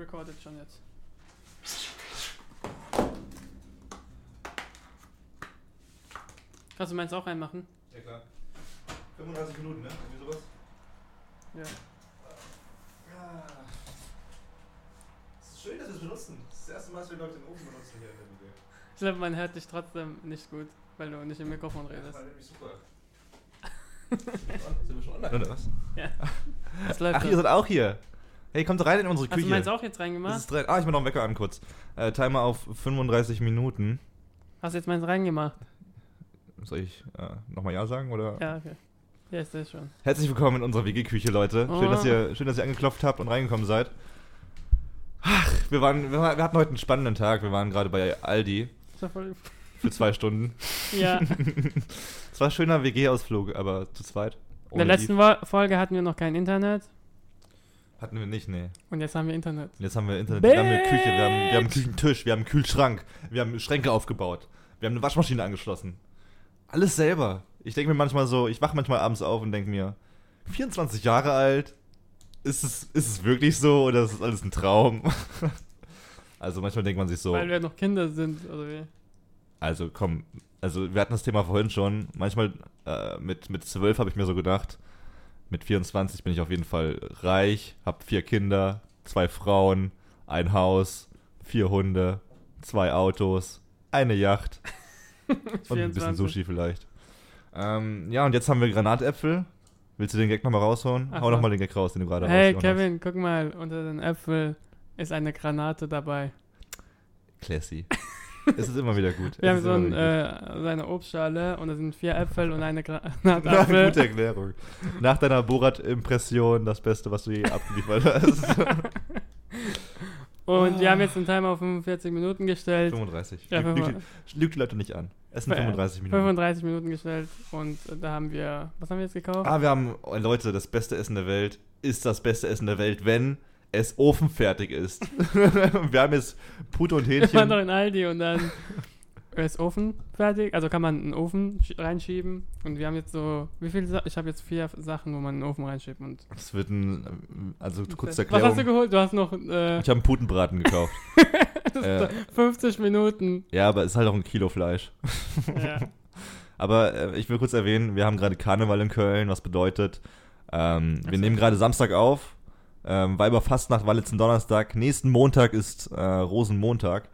recordet schon jetzt. Kannst du meins auch reinmachen? Ja klar. 35 Minuten, ne? Irgendwie sowas. Ja. Ja. Es ist schön, dass wir es benutzen. Das ist das erste Mal, dass wir Leute den Ofen benutzen hier in der Video. Ich glaube, man hört dich trotzdem nicht gut, weil du nicht im Mikrofon Das redest. war nämlich super. Sind wir schon online, oder was? Das läuft Ach, doch. ihr seid auch hier. Hey, kommt rein in unsere Hast du Küche. meins auch jetzt Das reingemacht? ah, ich mach noch einen Wecker an kurz. Äh, Timer auf 35 Minuten. Hast du jetzt meins reingemacht? Soll ich äh, nochmal Ja sagen? Oder? Ja, okay. Ja, ist das schon. Herzlich willkommen in unserer WG-Küche, Leute. Schön, Oh. dass ihr, schön, dass ihr angeklopft habt und reingekommen seid. Ach, wir, waren, wir, hatten heute einen spannenden Tag. Wir waren gerade bei Aldi Ist ja voll. für zwei Stunden. Ja. Es war ein schöner WG-Ausflug, aber zu zweit. In der letzten Folge hatten wir noch kein Internet Hatten wir nicht, nee. und jetzt haben wir Internet. Jetzt haben wir Internet, wir haben eine Küche, wir haben, wir haben einen Küchentisch, wir haben einen Kühlschrank, wir haben Schränke aufgebaut, wir haben eine Waschmaschine angeschlossen. Alles selber. Ich denke mir manchmal so, ich wache manchmal abends auf und denke mir, 24 Jahre alt, ist es, ist es wirklich so oder ist es alles ein Traum? also manchmal denkt man sich so, Weil wir noch Kinder sind, oder wie? also komm, also wir hatten das Thema vorhin schon, manchmal äh, mit, mit 12 habe ich mir so gedacht, mit 24 bin ich auf jeden Fall reich, habe vier Kinder, zwei Frauen, ein Haus, vier Hunde, zwei Autos, eine Yacht und ein bisschen 24. Sushi vielleicht. Ähm, ja, und jetzt haben wir Granatäpfel. Willst du den Gag nochmal raushauen? Ach Hau nochmal den Gag raus, den du gerade Hey rausgehauen Kevin, guck mal, unter den Äpfeln ist eine Granate dabei. hast. Classy. es ist immer wieder gut. Wir Es haben so, ein, äh, so eine Obstschale und da sind vier Äpfel und eine Na, Granatapfel. gute Erklärung. Nach deiner Borat-Impression das Beste, was du je abgeliefert hast. Und wir haben jetzt den Timer auf 45 Minuten gestellt. 35. Ja, Lüg, lüg, 35. lüg die Leute nicht an. Es sind Äh, 35 Minuten. 35 Minuten gestellt und da haben wir, was haben wir jetzt gekauft? Ah, wir haben, Leute, das beste Essen der Welt ist das beste Essen der Welt, wenn es ofenfertig ist. wir haben jetzt Pute und wir waren doch Hähnchen. in Aldi und dann ist Ofen fertig, also kann man einen Ofen sch- reinschieben und wir haben jetzt so, wie viele Sa Ich habe jetzt vier Sachen, wo man einen Ofen reinschiebt und Das wird ein, also kurz Was Erklärung. hast du geholt? Du hast noch äh, Ich habe einen Putenbraten gekauft. das äh, ist 50 Minuten. ja, aber es ist halt auch ein Kilo Fleisch. Ja. Aber äh, ich will kurz erwähnen, wir haben gerade Karneval in Köln, was bedeutet, ähm, wir nehmen gerade Samstag auf. Ähm, Weiberfastnacht war letzten Donnerstag. Nächsten Montag ist äh, Rosenmontag.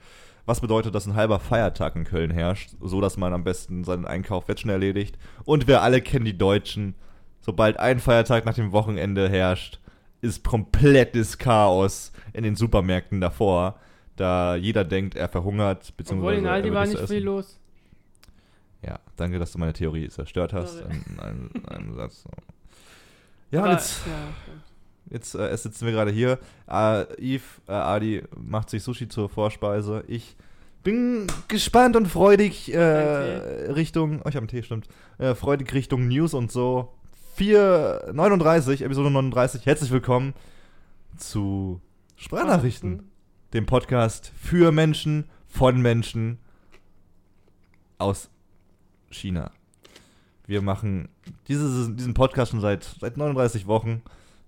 Was bedeutet, dass ein halber Feiertag in Köln herrscht, so dass man am besten seinen Einkauf jetzt schon erledigt. Und wir alle kennen die Deutschen. Sobald ein Feiertag nach dem Wochenende herrscht, ist komplettes Chaos in den Supermärkten davor, da jeder denkt, er verhungert, beziehungsweise Obwohl in Aldi war nicht viel los. Ja, danke, dass du meine Theorie zerstört hast. Sorry. Ein, ein, ein Satz. Ja, Aber- jetzt, ja, stimmt. Jetzt äh, sitzen wir gerade hier. Äh, Yves, äh, Adi macht sich Sushi zur Vorspeise. Ich bin gespannt und freudig äh, Richtung, oh, ich habe einen Tee, stimmt, äh, freudig Richtung News und so. 439, Episode 39. Herzlich willkommen zu Sprachnachrichten, dem Podcast für Menschen, von Menschen aus China. Wir machen dieses, diesen Podcast schon seit, seit 39 Wochen.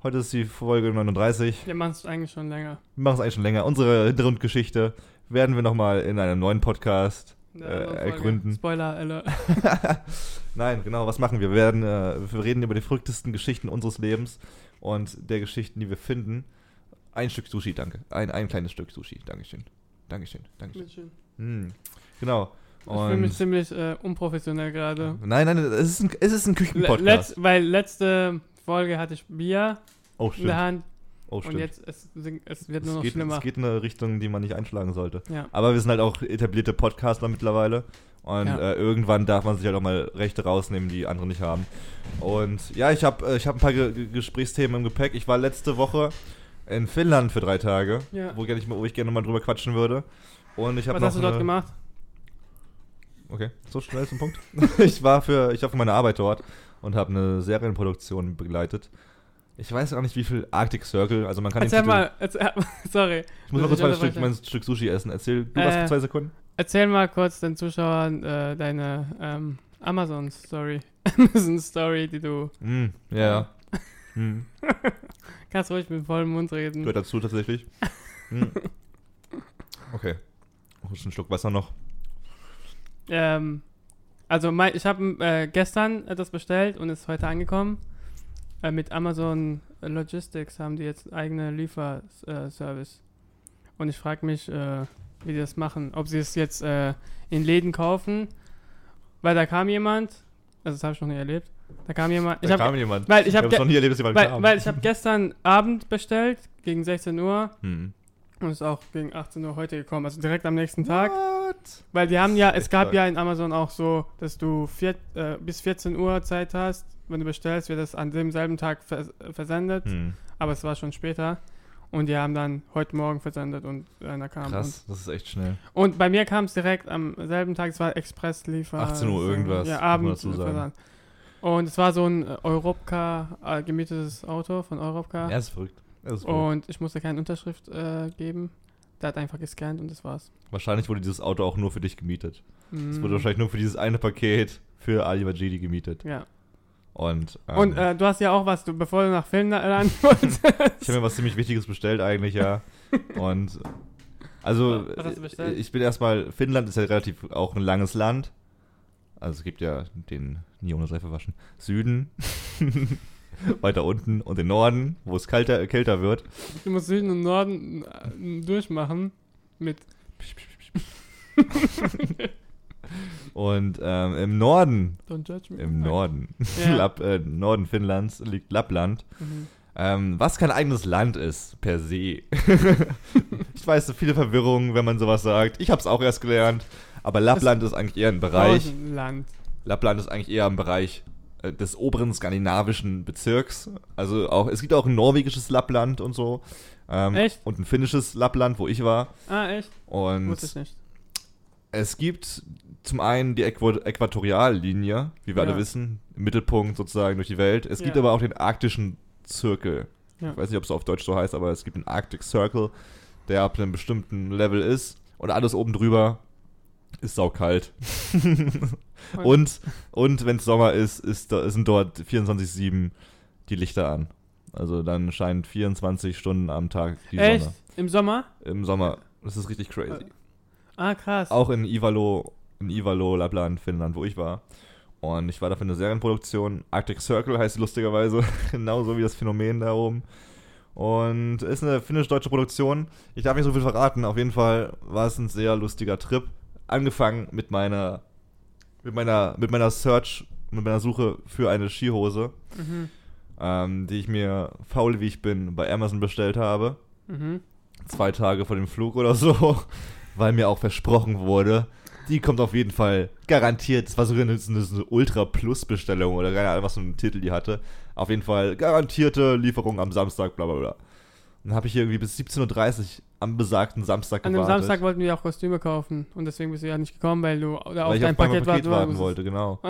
Heute ist die Folge 39. Wir machen es eigentlich schon länger. Wir machen es eigentlich schon länger. Unsere Hintergrundgeschichte werden wir nochmal in einem neuen Podcast äh, ergründen. Spoiler, alle. Nein, genau, was machen wir? Wir werden, äh, wir reden über die verrücktesten Geschichten unseres Lebens und der Geschichten, die wir finden. Ein Stück Sushi, danke. Ein, ein kleines Stück Sushi, Dankeschön. Dankeschön, Dankeschön. Hm, genau. Ich fühle mich ziemlich äh, unprofessionell gerade. nein, nein, es ist ein, es ist ein Küchenpodcast. letz, weil letzte Folge hatte ich Bier oh, in stimmt. der Hand Oh, und stimmt. jetzt es, es wird nur es, noch geht, schlimmer. es geht in eine Richtung, die man nicht einschlagen sollte. Ja. Aber wir sind halt auch etablierte Podcaster mittlerweile. Und Ja. äh, irgendwann darf man sich halt auch mal Rechte rausnehmen, die andere nicht haben. Und ja, ich habe äh, ich hab ein paar Ge Ge- Gesprächsthemen im Gepäck. Ich war letzte Woche in Finnland für drei Tage, Ja. wo, ich, wo ich gerne mal drüber quatschen würde. Und ich habe Was noch hast du dort gemacht? Okay, so schnell zum Punkt. ich war für, ich war für meine Arbeit dort und habe eine Serienproduktion begleitet. Ich weiß auch nicht, wie viel Arctic Circle, also man kann den Erzähl Titel- mal, erzähl, sorry. Ich muss mal kurz mein. Stück, mein Stück Sushi essen. Erzähl du was Äh, für zwei Sekunden. Erzähl mal kurz den Zuschauern äh, deine ähm, Amazon-Story. Amazon-Story, die du. Mm, ja. mm, Kannst ruhig mit vollem Mund reden. gehört dazu tatsächlich. Hm. Okay. Oh, ist ein Schluck Wasser noch. Ähm, also mein, ich habe äh, gestern etwas bestellt und ist heute angekommen. Äh, mit Amazon Logistics haben die jetzt eigene Lieferservice. Und ich frage mich, äh, wie die das machen. Ob sie es jetzt äh, in Läden kaufen, weil da kam jemand, also das habe ich noch nie erlebt. Da kam jemand. Ich Da hab, kam jemand. weil ich habe noch nie erlebt, dass jemand weil, kam. weil ich habe gestern Abend bestellt gegen 16 Uhr hm. und ist auch gegen 18 Uhr heute gekommen, also direkt am nächsten Tag. What? Weil die haben ja, es gab ja in Amazon auch so, dass du vier, äh, bis 14 Uhr Zeit hast. Wenn du bestellst, wird das an demselben Tag vers versendet. Hm. Aber es war schon später. Und die haben dann heute Morgen versendet und einer kam. Krass, das ist echt schnell. Und, bei mir kam es direkt am selben Tag, es war Express-Liefer. 18 Uhr irgendwas, Ja, muss man Abend. dazu sagen. Versand. Und es war so ein äh, Europcar, äh, gemietetes Auto von Europcar. Er ist verrückt. Er ist verrückt. und ich musste keine Unterschrift äh, geben. Der hat einfach gescannt und das war's. Wahrscheinlich wurde dieses Auto auch nur für dich gemietet. Es Mm. wurde wahrscheinlich nur für dieses eine Paket für Ali Majidi gemietet. Ja. Und, ähm, Und äh, du hast ja auch was, du, bevor du nach Finnland wolltest. ich habe mir was ziemlich Wichtiges bestellt eigentlich, ja. Und also ich bin erstmal, Finnland ist ja relativ auch ein langes Land. Also es gibt ja den, nie ohne Seife waschen, Süden, weiter unten und den Norden, wo es kalter, kälter wird. du musst Süden und Norden äh, durchmachen. Mit. Und ähm, im Norden, Don't judge me. im Norden, Ja. Lapp, äh, Norden Finnlands liegt Lappland. Mhm. Ähm, was kein eigenes Land ist, per se. ich weiß, so viele Verwirrungen, wenn man sowas sagt. Ich habe es auch erst gelernt. Aber Lappland ist eigentlich eher ein Bereich. Land. Lappland ist eigentlich eher ein Bereich des oberen skandinavischen Bezirks. Also auch, es gibt auch ein norwegisches Lappland und so. Ähm, Echt? Und ein finnisches Lappland, wo ich war. Ah, echt? Und Wusste ich nicht. es gibt zum einen die Äqua Äquatoriallinie, wie wir Ja. alle wissen, im Mittelpunkt sozusagen durch die Welt. Es gibt Ja. aber auch den arktischen Zirkel. Ja. Ich weiß nicht, ob es auf Deutsch so heißt, aber es gibt einen Arctic Circle, der ab einem bestimmten Level ist. Und alles oben drüber ist saukalt. und und wenn es Sommer ist, ist sind dort 24-7 die Lichter an. Also dann scheint 24 Stunden am Tag die Echt? Sonne. Im Sommer? Im Sommer. Das ist richtig crazy. Ah, krass. Auch in Ivalo, in Ivalo, Lappland, Finnland, wo ich war. Und ich war da für eine Serienproduktion. Arctic Circle heißt lustigerweise. Genauso wie das Phänomen da oben. Und ist eine finnisch-deutsche Produktion. Ich darf nicht so viel verraten. Auf jeden Fall war es ein sehr lustiger Trip. Angefangen mit meiner, mit meiner, mit meiner Search, mit meiner Suche für eine Skihose, Mhm. ähm, die ich mir, faul wie ich bin, bei Amazon bestellt habe Mhm. zwei Tage vor dem Flug oder so, weil mir auch versprochen wurde, die kommt auf jeden Fall garantiert. Es war sogar eine, eine, eine Ultra-Plus-Bestellung oder keine Ahnung, was für einen Titel die hatte. Auf jeden Fall garantierte Lieferung am Samstag, bla bla bla. Dann habe ich hier irgendwie bis 17.30 Uhr am besagten Samstag An dem gewartet. Samstag wollten wir auch Kostüme kaufen und deswegen bist du ja nicht gekommen, weil du da auf dein Paket, Paket warten warten wollte, genau.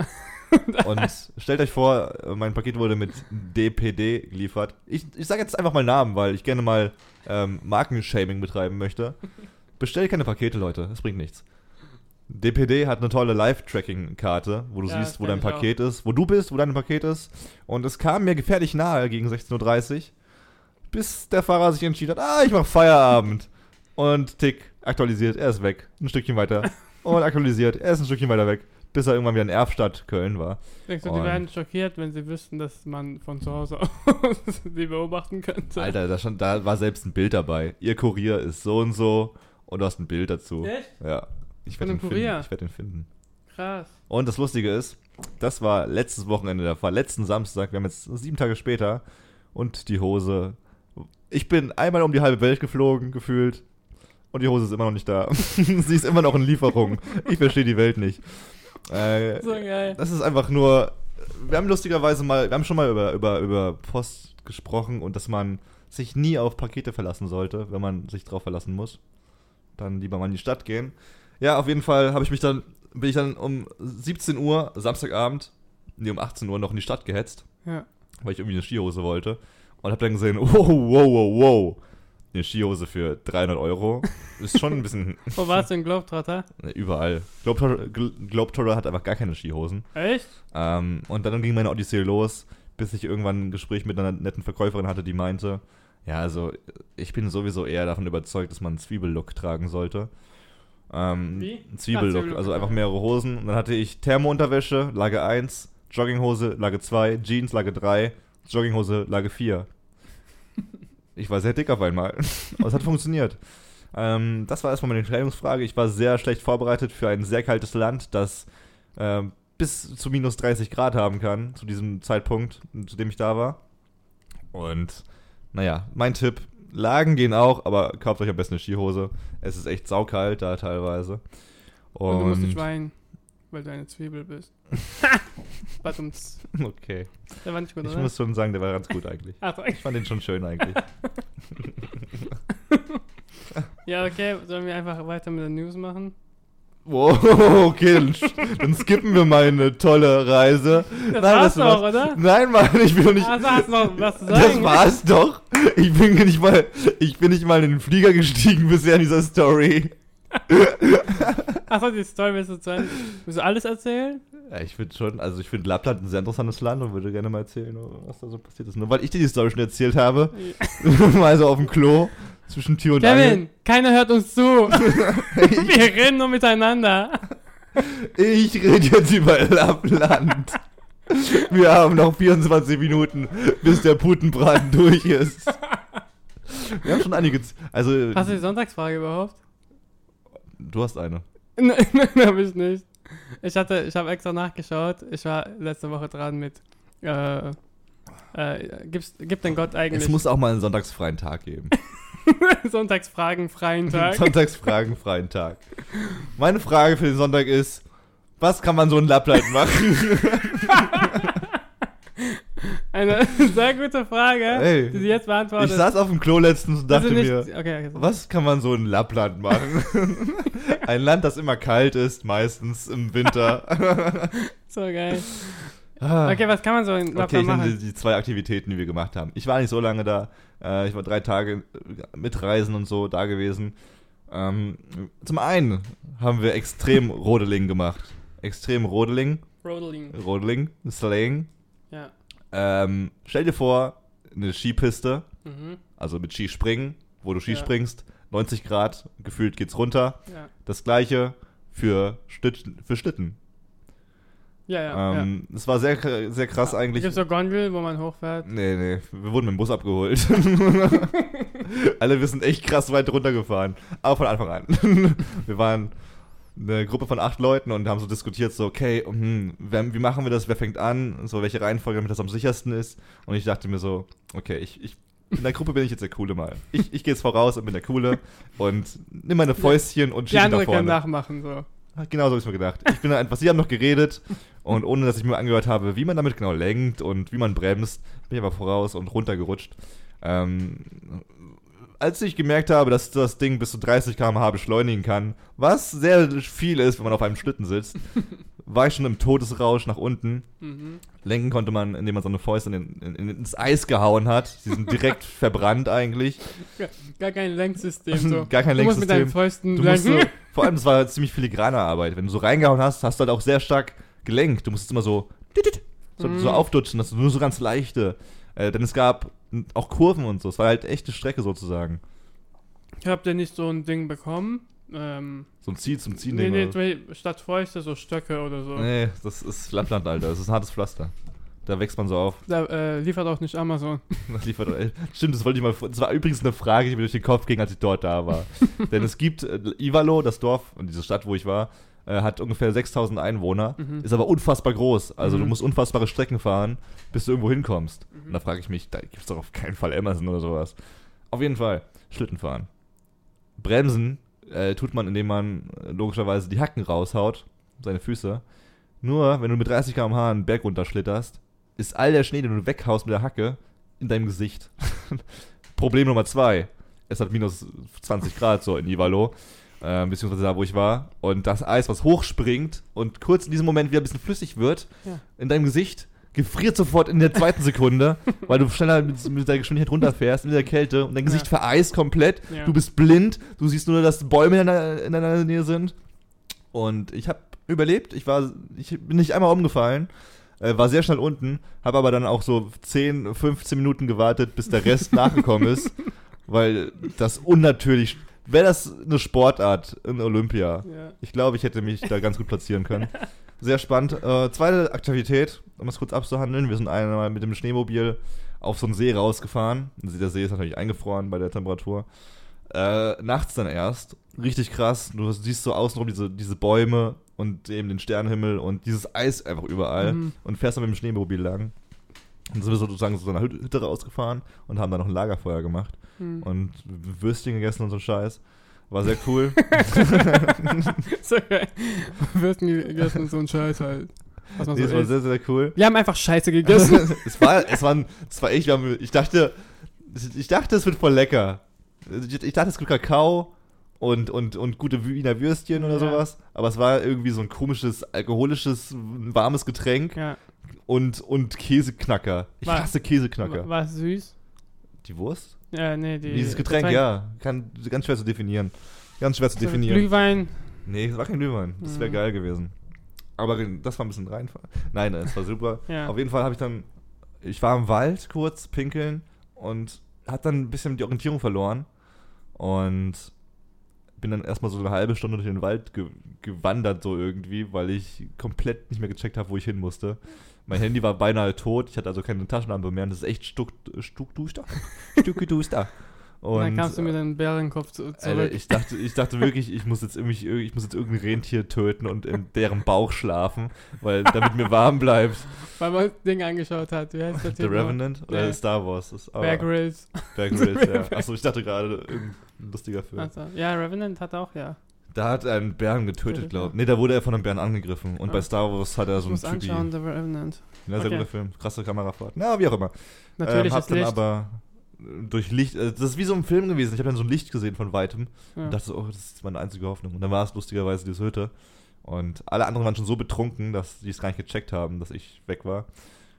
Und stellt euch vor, mein Paket wurde mit DPD geliefert. Ich, ich sage jetzt einfach mal Namen, weil ich gerne mal ähm, Markenshaming betreiben möchte. Bestellt keine Pakete, Leute. Das bringt nichts. DPD hat eine tolle Live-Tracking-Karte, wo du Ja, siehst, wo dein Paket ist, wo du bist, wo dein Paket ist. Und es kam mir gefährlich nahe gegen 16.30 Uhr, bis der Fahrer sich entschieden hat, ah, ich mach Feierabend. Und tick, aktualisiert, er ist weg. Ein Stückchen weiter. Und aktualisiert, er ist ein Stückchen weiter weg. Bis er irgendwann wieder in Erfstadt, Köln war. Denkst du, die wären schockiert, wenn sie wüssten, dass man von zu Hause aus sie beobachten könnte? Alter, da, stand, da war selbst ein Bild dabei. Ihr Kurier ist so und so und du hast ein Bild dazu. Echt? Ja. Ich werde den Kurier? finden. Ich werde den finden. Krass. Und das Lustige ist, das war letztes Wochenende der Fall, letzten Samstag, wir haben jetzt sieben Tage später und die Hose. Ich bin einmal um die halbe Welt geflogen, gefühlt. Und die Hose ist immer noch nicht da. Sie ist immer noch in Lieferung. Ich verstehe die Welt nicht. Äh, So geil. das ist einfach nur. Wir haben lustigerweise mal, wir haben schon mal über, über, über Post gesprochen und dass man sich nie auf Pakete verlassen sollte, wenn man sich drauf verlassen muss. Dann lieber mal in die Stadt gehen. Ja, auf jeden Fall habe ich mich dann, bin ich dann um 17 Uhr, Samstagabend, nee, um 18 Uhr noch in die Stadt gehetzt, Ja. weil ich irgendwie eine Skihose wollte. Und habe dann gesehen, wow, wow, wow, wow. Eine Skihose für 300 Euro. Ist schon ein bisschen Wo warst du in Globetrotter? Ne, Überall. Globetrotter, Gl- Globetrotter hat einfach gar keine Skihosen. Echt? Ähm, und dann ging meine Odyssee los, bis ich irgendwann ein Gespräch mit einer netten Verkäuferin hatte, die meinte, Ja, also ich bin sowieso eher davon überzeugt, dass man einen Zwiebellook tragen sollte. Ähm, Wie? einen Zwiebellook, Zwiebellook, also einfach mehrere Hosen. Und dann hatte ich Thermounterwäsche, Lage 1, Jogginghose, Lage 2, Jeans, Lage 3, Jogginghose, Lage 4. Ich war sehr dick auf einmal. Aber es hat funktioniert. Ähm, das war erstmal meine Kleidungsfrage. Ich war sehr schlecht vorbereitet für ein sehr kaltes Land, das ähm, bis zu minus 30 Grad haben kann, zu diesem Zeitpunkt, zu dem ich da war. Und naja, mein Tipp, Lagen gehen auch, aber kauft euch am besten eine Skihose. Es ist echt saukalt da teilweise. Und, Und, du musst nicht weinen, weil du eine Zwiebel bist. Badumts. okay. Der war nicht gut, Ich oder? muss schon sagen, der war ganz gut eigentlich. Ach, so. Ich fand den schon schön eigentlich. ja, okay, sollen wir einfach weiter mit den News machen? Wow, okay, dann, dann skippen wir mal eine tolle Reise. Das Nein, war's doch, oder? Nein, Mann, ich will nicht. Ah, sag's noch, was zu Das sagen. war's doch. Ich bin nicht mal, ich bin nicht mal in den Flieger gestiegen bisher in dieser Story. Achso, die Story willst du zu Ende. Willst du alles erzählen? Ja, ich finde schon, also ich finde Lappland ein sehr interessantes Land und würde gerne mal erzählen, was da so passiert ist. Nur weil ich dir die Story schon erzählt habe, mal so auf dem Klo zwischen Tür und Angel. Kevin, keiner hört uns zu. wir reden nur miteinander. Ich rede jetzt über Lappland. Wir haben noch 24 Minuten, bis der Putenbraten durch ist. Wir haben schon einige. Also, Hast du die Sonntagsfrage überhaupt? Du hast eine. Nein, nein, hab ich nicht. Ich hatte, ich habe extra nachgeschaut. Ich war letzte Woche dran mit. Äh, äh, gibt's, gibt denn Gott eigentlich Es muss auch mal einen sonntagsfreien Tag geben. Sonntagsfragen freien Tag? Sonntagsfragen, freien Tag. Meine Frage für den Sonntag ist: Was kann man so in Lappland machen? Eine sehr gute Frage, Ey, die du jetzt Ich beantwortest. saß auf dem Klo letztens und Also dachte nicht- mir. okay, okay. Was kann man so in Lappland machen? Ein Land, das immer kalt ist, meistens im Winter. So geil. Ah. Okay, was kann man so in Okay, Lappland ich nenne machen? die, die zwei Aktivitäten, die wir gemacht haben. Ich war nicht so lange da. Äh, ich war drei Tage mit Reisen und so da gewesen. Ähm, zum einen haben wir extrem Rodeling gemacht. Extrem Rodeling. Rodeling. Rodeling, Slaying. Ja. Ähm, stell dir vor, eine Skipiste, Mhm. also mit Skispringen, wo du Ski Ja. springst, 90 Grad, gefühlt geht's runter. Ja. Das gleiche für, Schlitt, für Schlitten. Ja, ja. ja. Ähm, Es war sehr, sehr krass eigentlich. Gibt so Gondel, wo man hochfährt? Nee, nee, wir wurden mit dem Bus abgeholt. Alle, wir sind echt krass weit runtergefahren. Aber von Anfang an. wir waren eine Gruppe von acht Leuten und haben so diskutiert, so, okay, hm, wer, wie machen wir das, wer fängt an, so welche Reihenfolge, damit das am sichersten ist. Und ich dachte mir so, okay, ich, ich in der Gruppe bin ich jetzt der Coole mal. Ich, ich gehe jetzt voraus und bin der Coole und nimm meine Fäustchen und Die schieße nach andere können vorne. nachmachen, so. Genau so habe ich mir gedacht. Ich bin da einfach, sie haben noch geredet und ohne dass ich mir angehört habe, wie man damit genau lenkt und wie man bremst, bin ich aber voraus und runtergerutscht. Ähm, als ich gemerkt habe, dass das Ding bis zu 30 km/h beschleunigen kann, was sehr viel ist, wenn man auf einem Schlitten sitzt, war ich schon im Todesrausch nach unten. Mhm. Lenken konnte man, indem man so eine Fäuste in, in, in, ins Eis gehauen hat. Sie sind direkt verbrannt eigentlich. Gar kein Lenksystem, so. Gar kein Du musst mit deinen Lenksystem. Fäusten Du musst so, vor allem, das war ziemlich filigrane Arbeit. Wenn du so reingehauen hast, hast du halt auch sehr stark gelenkt. Du musstest immer so, so, Mhm. so aufdutschen, dass du nur so ganz leichte. Äh, denn es gab auch Kurven und so. Es war halt echte Strecke sozusagen. Habt ihr nicht so ein Ding bekommen? Ähm, So ein Ziel zum Ziehen. nee, nee, statt Fäuste so Stöcke oder so. nee, das ist Lappland, Alter. Das ist ein hartes Pflaster. Da wächst man so auf. Da äh, liefert auch nicht Amazon. Das liefert, äh, stimmt, das wollte ich mal. Das war übrigens eine Frage, die mir durch den Kopf ging, als ich dort da war. Denn es gibt äh, Ivalo, das Dorf und diese Stadt, wo ich war, äh, hat ungefähr 6000 Einwohner, Mhm. ist aber unfassbar groß. Also du Mhm. musst unfassbare Strecken fahren, bis du irgendwo hinkommst. Mhm. Und da frage ich mich, da gibt es doch auf keinen Fall Amazon oder sowas. Auf jeden Fall, Schlitten fahren. Bremsen äh, tut man, indem man äh, logischerweise die Hacken raushaut, seine Füße. Nur, wenn du mit 30 km/h einen Berg runterschlitterst, ist all der Schnee, den du weghaust mit der Hacke, in deinem Gesicht. Problem Nummer zwei. Es hat minus 20 Grad so in Ivalo, äh, beziehungsweise da, wo ich war. Und das Eis, was hochspringt und kurz in diesem Moment wieder ein bisschen flüssig wird, Ja. in deinem Gesicht, gefriert sofort in der zweiten Sekunde, weil du schneller mit, mit der Geschwindigkeit runterfährst, mit der Kälte und dein Gesicht Ja. vereist komplett. Ja. Du bist blind, du siehst nur, dass Bäume in deiner, in deiner Nähe sind. Und ich habe überlebt, ich war, ich bin nicht einmal umgefallen, Äh, war sehr schnell unten, habe aber dann auch so 10, 15 Minuten gewartet, bis der Rest nachgekommen ist, weil das unnatürlich. Wäre das eine Sportart in Olympia? Ja. Ich glaube, ich hätte mich da ganz gut platzieren können. Sehr spannend. Äh, zweite Aktivität, um es kurz abzuhandeln. Wir sind einmal mit dem Schneemobil auf so einen See rausgefahren. Der See ist natürlich eingefroren bei der Temperatur. Äh, nachts dann erst. Richtig krass. Du siehst so außenrum diese, diese Bäume und eben den Sternenhimmel und dieses Eis einfach überall. Mhm. Und fährst dann mit dem Schneemobil lang. Und sind wir sozusagen zu so einer Hütte rausgefahren und haben dann noch ein Lagerfeuer gemacht Hm. und Würstchen gegessen und so Scheiß. War sehr cool. so geil. Würsten gegessen und so ein Scheiß halt. Was man nee, so war isst. sehr, sehr cool. Wir haben einfach Scheiße gegessen. es war, es war, es war echt, ich dachte, ich dachte, es wird voll lecker. Ich, ich dachte, es gibt Kakao und, und, und gute Wiener Würstchen oder Ja. sowas, aber es war irgendwie so ein komisches, alkoholisches, warmes Getränk ja. Und, und Käseknacker. Ich War- hasse Käseknacker. War es süß? Die Wurst? Ja, nee, die. Dieses Getränk, ja. Kann, ganz schwer zu definieren. Ganz schwer zu So definieren. Glühwein. Nee, es war kein Glühwein. Das wäre Mhm. geil gewesen. Aber das war ein bisschen reinfahren. Nein, es war super. Ja. Auf jeden Fall habe ich dann, ich war im Wald kurz pinkeln und hat dann ein bisschen die Orientierung verloren und bin dann erstmal so eine halbe Stunde durch den Wald ge gewandert so irgendwie, weil ich komplett nicht mehr gecheckt habe, wo ich hin musste. Mein Handy war beinahe tot, ich hatte also keine Taschenlampe mehr und das ist echt stuck, stuckduster. Stuckiduster. Und dann kamst du mit deinem Bärenkopf zu, Alter, zurück. ich dachte, ich dachte wirklich, ich muss jetzt irgendwie, ich muss jetzt irgendein Rentier töten und in deren Bauch schlafen, weil damit mir warm bleibt. Weil man das Ding angeschaut hat. Wie heißt der The? Revenant oder Nee. Star Wars? Das aber Bear Grylls. Bear Grylls, ja. Achso, ich dachte gerade, irgendein lustiger Film. Also, ja, Revenant hat auch, ja. Da hat er einen Bären getötet, Tötet, glaube ich. Nee, da wurde er von einem Bären angegriffen. Und Ah. bei Star Wars hat er so einen Typi. anschauen, The Revenant. Ja, sehr Okay. guter Film. Krasse Kamerafahrt. Na, wie auch immer. Natürlich ähm, hab dann Licht. aber durch Licht, äh, das ist wie so ein Film gewesen. Ich habe dann so ein Licht gesehen von weitem ja. und dachte so, oh, das ist meine einzige Hoffnung. Und dann war es lustigerweise diese Hütte. Und alle anderen waren schon so betrunken, dass die es gar nicht gecheckt haben, dass ich weg war.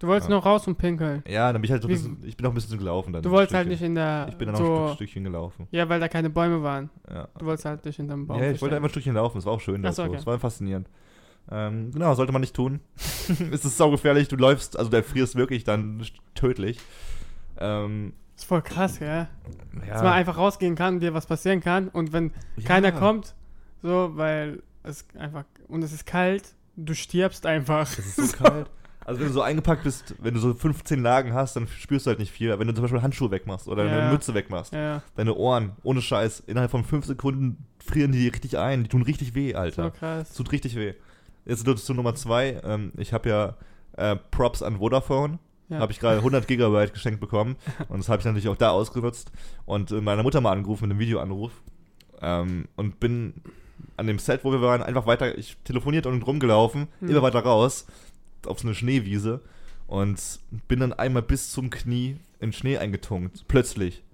Du wolltest Ja. noch raus und pinkeln. Ja, dann bin ich halt so ein bisschen, ich bin auch ein bisschen gelaufen dann. Du wolltest halt nicht in der. Ich bin dann noch ein so, Stück, Stückchen gelaufen. Ja, weil da keine Bäume waren. Ja. Du wolltest halt dich hinterm Baum. Ja, ich wollte einfach ein Stückchen laufen, es war auch schön. Ach so, okay. Es war faszinierend. Ähm, genau, sollte man nicht tun. es ist saugefährlich, du läufst, also der frierst wirklich dann tödlich. Ähm, ist voll krass, gell? ja, Dass man einfach rausgehen kann und dir was passieren kann. Und wenn keiner ja, kommt, so, weil es einfach. Und es ist kalt, du stirbst einfach. Es ist so kalt. Also wenn du so eingepackt bist, wenn du so 15 Lagen hast, dann spürst du halt nicht viel. Wenn du zum Beispiel Handschuhe wegmachst oder Ja. eine Mütze wegmachst, Ja, deine Ohren, ohne Scheiß, innerhalb von 5 Sekunden frieren die richtig ein. Die tun richtig weh, Alter. So krass. Tut richtig weh. Jetzt zu Nummer zwei. Ähm, ich habe ja äh, Props an Vodafone. Ja. Habe ich gerade 100 Gigabyte geschenkt bekommen. Und das habe ich natürlich auch da ausgenutzt. Und äh, meiner Mutter mal angerufen mit einem Videoanruf. Ähm, und bin an dem Set, wo wir waren, einfach weiter, ich telefoniert und rumgelaufen, Hm. immer weiter raus, auf so eine Schneewiese. Und bin dann einmal bis zum Knie in Schnee eingetunkt. Plötzlich.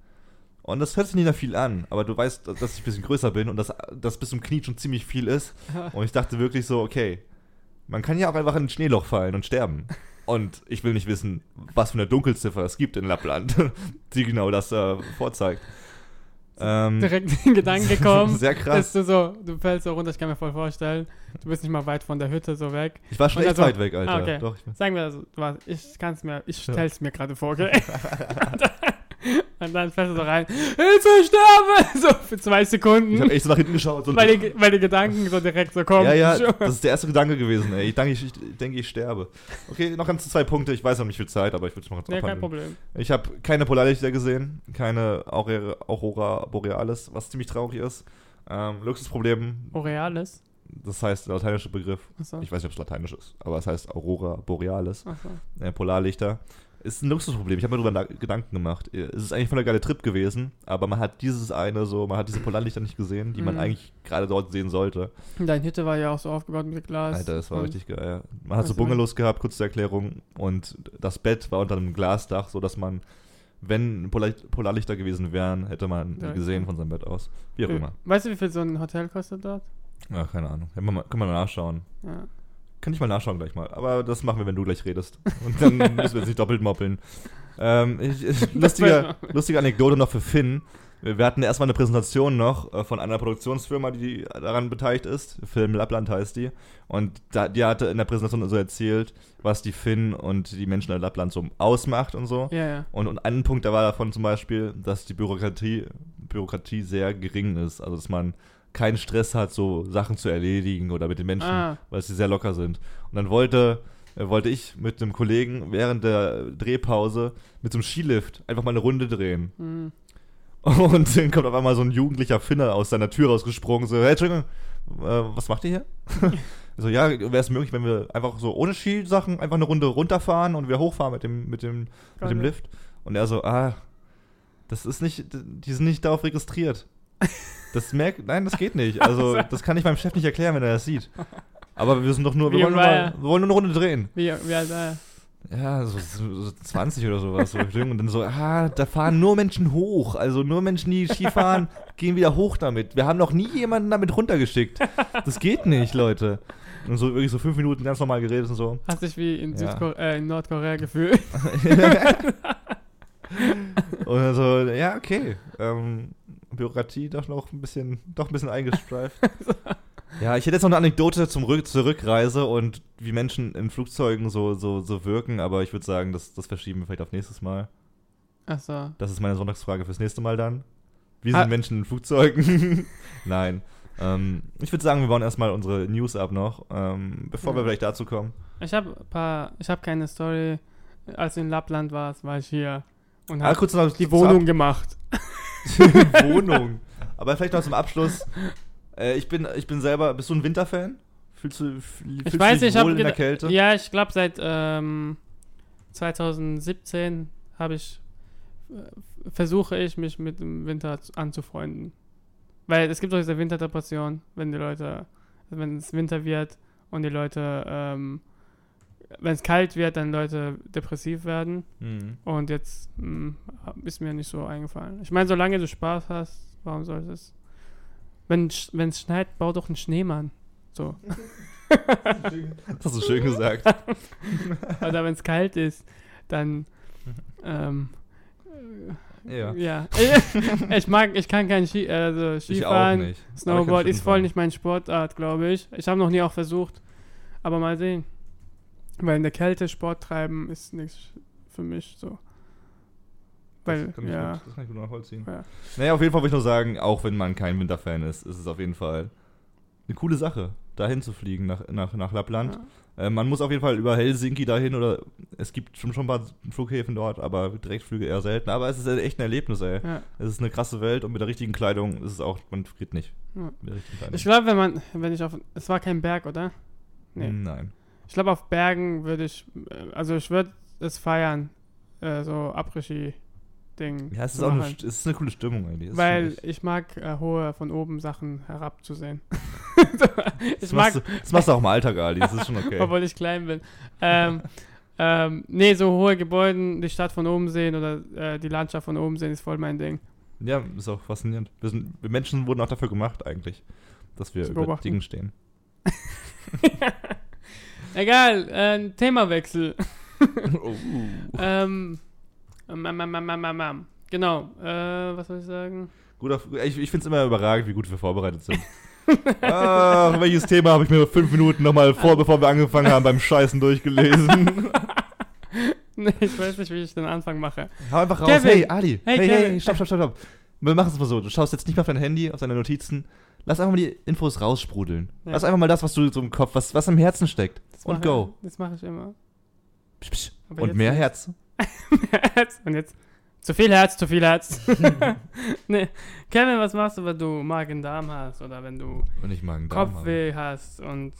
Und das hört sich nicht nach viel an, aber du weißt, dass ich ein bisschen größer bin und dass das bis zum Knie schon ziemlich viel ist. Und ich dachte wirklich so, okay, man kann ja auch einfach in ein Schneeloch fallen und sterben. Und ich will nicht wissen, was für eine Dunkelziffer es gibt in Lappland, die genau das äh, vorzeigt. Ähm, Direkt den Gedanken gekommen. Sehr krass. du so, du fällst so runter, ich kann mir voll vorstellen. Du bist nicht mal weit von der Hütte so weg. Ich war schon Und echt also- weit weg, Alter. Ah, okay. Doch, Sagen wir also, ich kann's mir, ich Ja. stell's mir gerade vor, okay? Und dann fällst du so rein, Hilfe, ich sterbe! So für zwei Sekunden. ich habe echt so nach hinten geschaut. So weil, die, weil die Gedanken so direkt so kommen. ja, ja, das ist der erste Gedanke gewesen, ey. Ich denke, ich, ich, denke, ich sterbe. Okay, noch ganz zwei Punkte. Ich weiß noch nicht viel Zeit, aber ich würde es noch ganz Nee, kein. Problem. Ich habe keine Polarlichter gesehen, keine Aurora, Borealis, was ziemlich traurig ist. Ähm, Luxusproblem, Borealis? das heißt der lateinische Begriff. Achso. Ich weiß nicht, ob es lateinisch ist, aber es heißt Aurora Borealis, Achso. äh, Polarlichter. Ist ein Luxusproblem. Ich habe mir darüber Gedanken gemacht. Äh, Es ist eigentlich voll der geile Trip gewesen, aber man hat dieses eine so, man hat diese Polarlichter nicht gesehen, die man Mhm. eigentlich gerade dort sehen sollte. Deine Hütte war ja auch so aufgebaut mit Glas. Alter, das war richtig geil. Man hat so Bungalows gehabt, kurz zur Erklärung, und das Bett war unter einem Glasdach, so dass man, wenn Polar Polarlichter gewesen wären, hätte man die Direkt. gesehen von seinem Bett aus. Wie auch Äh, immer. Weißt du, wie viel so ein Hotel kostet dort? Ja, keine Ahnung. Kann man, kann man mal nachschauen. Ja. Kann ich mal nachschauen gleich mal. Aber das machen wir, wenn du gleich redest. Und dann müssen wir jetzt nicht doppelt moppeln. Ähm, ich, ich, lustiger, lustige Anekdote noch für Finn. Wir hatten erstmal eine Präsentation noch äh, von einer Produktionsfirma, die daran beteiligt ist. Film Lappland heißt die. Und da, die hatte in der Präsentation so erzählt, was die Finnen und die Menschen in Lappland so ausmacht und so. Ja, ja. Und, und ein Punkt da war davon zum Beispiel, dass die Bürokratie, Bürokratie sehr gering ist. Also dass man keinen Stress hat, so Sachen zu erledigen oder mit den Menschen, Ah. weil sie sehr locker sind. Und dann wollte, äh, wollte ich mit einem Kollegen während der Drehpause mit so einem Skilift einfach mal eine Runde drehen. Hm. Und dann kommt auf einmal so ein jugendlicher Finne aus seiner Tür rausgesprungen, so, hey, Entschuldigung, äh, was macht ihr hier? so, ja, wäre es möglich, wenn wir einfach so ohne Skisachen einfach eine Runde runterfahren und wieder hochfahren mit dem, mit dem, mit dem. Lift? Und er so, ah, das ist nicht, die sind nicht darauf registriert. Das merkt, nein, das geht nicht. Also, das kann ich meinem Chef nicht erklären, wenn er das sieht. Aber wir sind doch nur, wir wollen nur, mal, wir wollen nur eine Runde drehen. Wie, wie alt war er? Ja, so, so, so 20 oder sowas. So. Und dann so, ah, da fahren nur Menschen hoch. Also nur Menschen, die Ski fahren, gehen wieder hoch damit. Wir haben noch nie jemanden damit runtergeschickt. Das geht nicht, Leute. Und so wirklich so fünf Minuten ganz normal geredet und so. Hast dich wie in, Ja. Äh, in Nordkorea gefühlt? Und dann so, ja, okay. Ähm, Bürokratie doch noch ein bisschen, doch ein bisschen eingestreift. Ja, ich hätte jetzt noch eine Anekdote zum Rück zur Rückreise und wie Menschen in Flugzeugen so, so, so wirken, aber ich würde sagen, das, das verschieben wir vielleicht auf nächstes Mal. Achso. Das ist meine Sonntagsfrage fürs nächste Mal dann. Wie sind Ah. Menschen in Flugzeugen? Nein. Ähm, ich würde sagen, wir bauen erstmal unsere News ab noch, ähm, bevor wir Ja. vielleicht dazu kommen. Ich habe paar, ich habe keine Story. Als du in Lappland warst, war ich hier und Ah, habe kurz noch die Wohnung gemacht. Wohnung. Aber vielleicht noch zum Abschluss. Äh, ich, bin, ich bin selber, bist du ein Winterfan? Fühlst du, fühlst Ich weiß, dich ich habe wohl in der Kälte? Ja, ich glaube seit ähm, 2017 habe ich äh, versuche ich mich mit dem Winter zu- anzufreunden. Weil es gibt auch diese Winterdepression, wenn die Leute, wenn es Winter wird und die Leute, ähm, wenn es kalt wird, dann Leute depressiv werden. Mhm. Und jetzt mh, ist mir nicht so eingefallen. Ich meine, solange du Spaß hast, warum sollte es? Wenn es schneit, bau doch einen Schneemann. So. Das hast du schön gesagt. Oder wenn es kalt ist, dann ähm, Ja. ja. ich mag, ich kann kein Ski, also Ich auch Skifahren, nicht. Aber ich Snowboard ist voll nicht meine Sportart, glaube ich. Ich habe noch nie auch versucht, aber mal sehen. Weil in der Kälte Sport treiben ist nichts für mich so. Weil, das kann ich ja. gut, das kann ich gut nachvollziehen. Ja. Naja, auf jeden Fall will ich nur sagen, auch wenn man kein Winterfan ist, ist es auf jeden Fall eine coole Sache, dahin zu fliegen nach, nach, nach Lappland. Äh, man muss auf jeden Fall über Helsinki dahin oder es gibt schon, schon ein paar Flughäfen dort, aber Direktflüge eher selten. Aber es ist echt ein Erlebnis, ey. Ja. Es ist eine krasse Welt und mit der richtigen Kleidung ist es auch, man friert nicht. Ja. Ich glaube, wenn man, wenn ich auf, es war kein Berg, oder? Nee. Nein. Ich glaube, auf Bergen würde ich, äh, also ich würde es feiern, äh, so Après-Ski-Ding. Ja, es ist auch eine, es ist eine coole Stimmung eigentlich. Ist Weil ich mag äh, hohe von oben Sachen herabzusehen. ich das, mag, machst du, das machst du auch im Alltag, Ali. Das ist schon okay. obwohl ich klein bin. Ähm, ähm, nee, so hohe Gebäude, die Stadt von oben sehen oder äh, die Landschaft von oben sehen, ist voll mein Ding. ja, ist auch faszinierend. Wir, sind, wir Menschen wurden auch dafür gemacht, eigentlich, dass wir über. Dingen stehen. Egal, äh, Themawechsel. oh. ähm, mam, mam, mam, mam. Genau, äh, was soll ich sagen? Guter, ich ich finde es immer überragend, wie gut wir vorbereitet sind. Ach, welches Thema habe ich mir fünf Minuten nochmal vor, bevor wir angefangen haben, beim Scheißen durchgelesen? nee, ich weiß nicht, wie ich den Anfang mache. Hau einfach raus. Kevin! Hey, Ali. Hey, Hey, hey, hey, stopp, stopp, stopp, stopp. Wir machen es mal so. Du schaust jetzt nicht mehr auf dein Handy, auf deine Notizen. Lass einfach mal die Infos raussprudeln. Ja. Lass einfach mal das, was du so im Kopf, was, was am Herzen steckt. Das Und go. Das mache ich immer. Psch, psch. Und mehr nicht. Herz. Herz. Und jetzt zu viel Herz, zu viel Herz. nee. Kevin, was machst du, wenn du Magen-Darm hast oder wenn du Und ich mag einen Kopfweh hast und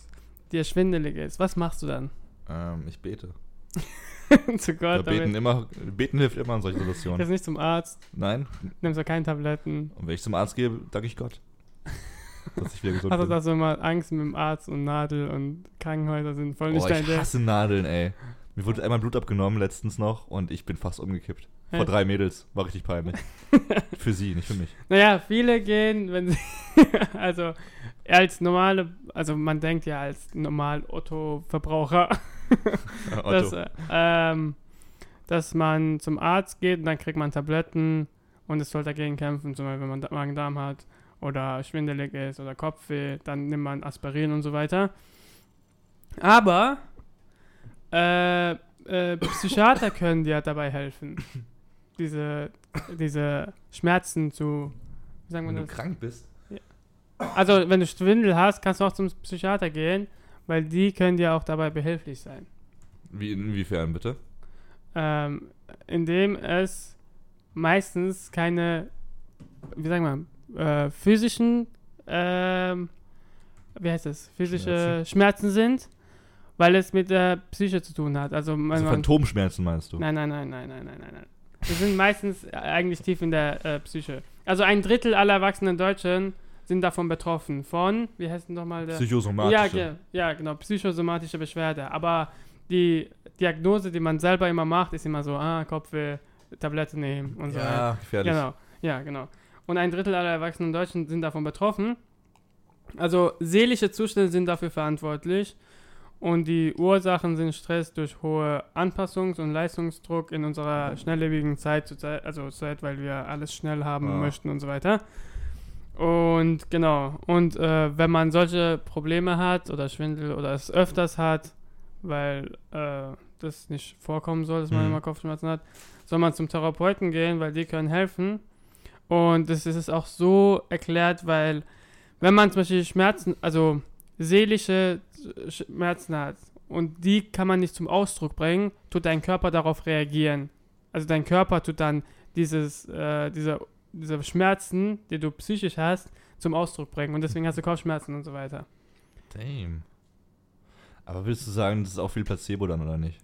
dir schwindelig ist? Was machst du dann? Ähm, ich bete. zu Gott, beten, damit. immer, beten hilft immer in solchen Jetzt Situationen. nicht zum Arzt, Nein. nimmst du keine Tabletten. Und wenn ich zum Arzt gehe, danke ich Gott. Dass ich wieder gesund Hast du bin. da so immer Angst mit dem Arzt und Nadel und Krankenhäuser sind voll nicht Oh, dein ich Ding. hasse Nadeln, ey. Mir wurde einmal Blut abgenommen letztens noch und ich bin fast umgekippt. Vor drei Mädels. War richtig peinlich. für sie, nicht für mich. Naja, viele gehen, wenn sie, also als normale, also man denkt ja als normal Otto-Verbraucher, dass, Otto. äh, ähm, dass man zum Arzt geht und dann kriegt man Tabletten und es soll dagegen kämpfen, zum Beispiel wenn man Da- Magen-Darm hat oder schwindelig ist oder Kopfweh, dann nimmt man Aspirin und so weiter. Aber äh, äh, Psychiater können dir dabei helfen, diese, diese Schmerzen zu, wie sagen wir Wenn du das? krank bist. Also, wenn du Schwindel hast, kannst du auch zum Psychiater gehen, weil die können dir auch dabei behilflich sein. Wie, inwiefern bitte? Ähm, indem es meistens keine, wie sagen wir, äh, physischen, ähm, wie heißt das, physische Schmerzen, sind, weil es mit der Psyche zu tun hat. Also, Also Phantomschmerzen meinst du? Nein, nein, nein, nein, nein, nein, nein, nein. Die sind meistens eigentlich tief in der äh, Psyche. Also ein Drittel aller erwachsenen Deutschen sind davon betroffen. Von, wie heißt denn nochmal der? Psychosomatische. Ja, ja, genau, psychosomatische Beschwerde. Aber die Diagnose, die man selber immer macht, ist immer so, ah, Kopfweh, Tablette nehmen und so. Ja, gefährlich. Genau, ja, genau. Und ein Drittel aller erwachsenen Deutschen sind davon betroffen. Also seelische Zustände sind dafür verantwortlich. Und die Ursachen sind Stress durch hohe Anpassungs- und Leistungsdruck in unserer schnelllebigen Zeit, also Zeit, weil wir alles schnell haben Ah. möchten und so weiter. Und genau, und äh, wenn man solche Probleme hat oder Schwindel oder es öfters hat, weil äh, das nicht vorkommen soll, dass man Mhm. immer Kopfschmerzen hat, soll man zum Therapeuten gehen, weil die können helfen. Und das ist auch so erklärt, weil wenn man zum Beispiel Schmerzen, also seelische Schmerzen hat und die kann man nicht zum Ausdruck bringen, tut dein Körper darauf reagieren. Also dein Körper tut dann dieses, äh, diese, diese Schmerzen, die du psychisch hast, zum Ausdruck bringen. Und deswegen hast du Kopfschmerzen und so weiter. Damn. Aber willst du sagen, das ist auch viel Placebo dann, oder nicht?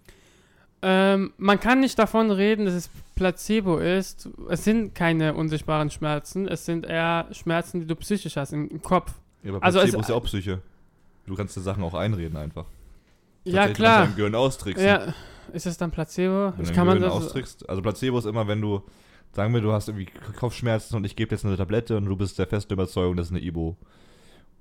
Ähm, man kann nicht davon reden, dass es Placebo ist. Es sind keine unsichtbaren Schmerzen. Es sind eher Schmerzen, die du psychisch hast, im, im Kopf. Ja, aber Also Placebo es- ist ja auch Psyche. Du kannst dir Sachen auch einreden einfach. Ja, klar. kannst du Gehirn austricksen. Ja, ist es dann Placebo? Wenn Ich du kann dein man Gehirn das. austrickst. Also Placebo ist immer, wenn du, sagen wir, du hast irgendwie Kopfschmerzen und ich gebe jetzt eine Tablette und du bist der festen Überzeugung, das ist eine Ibo.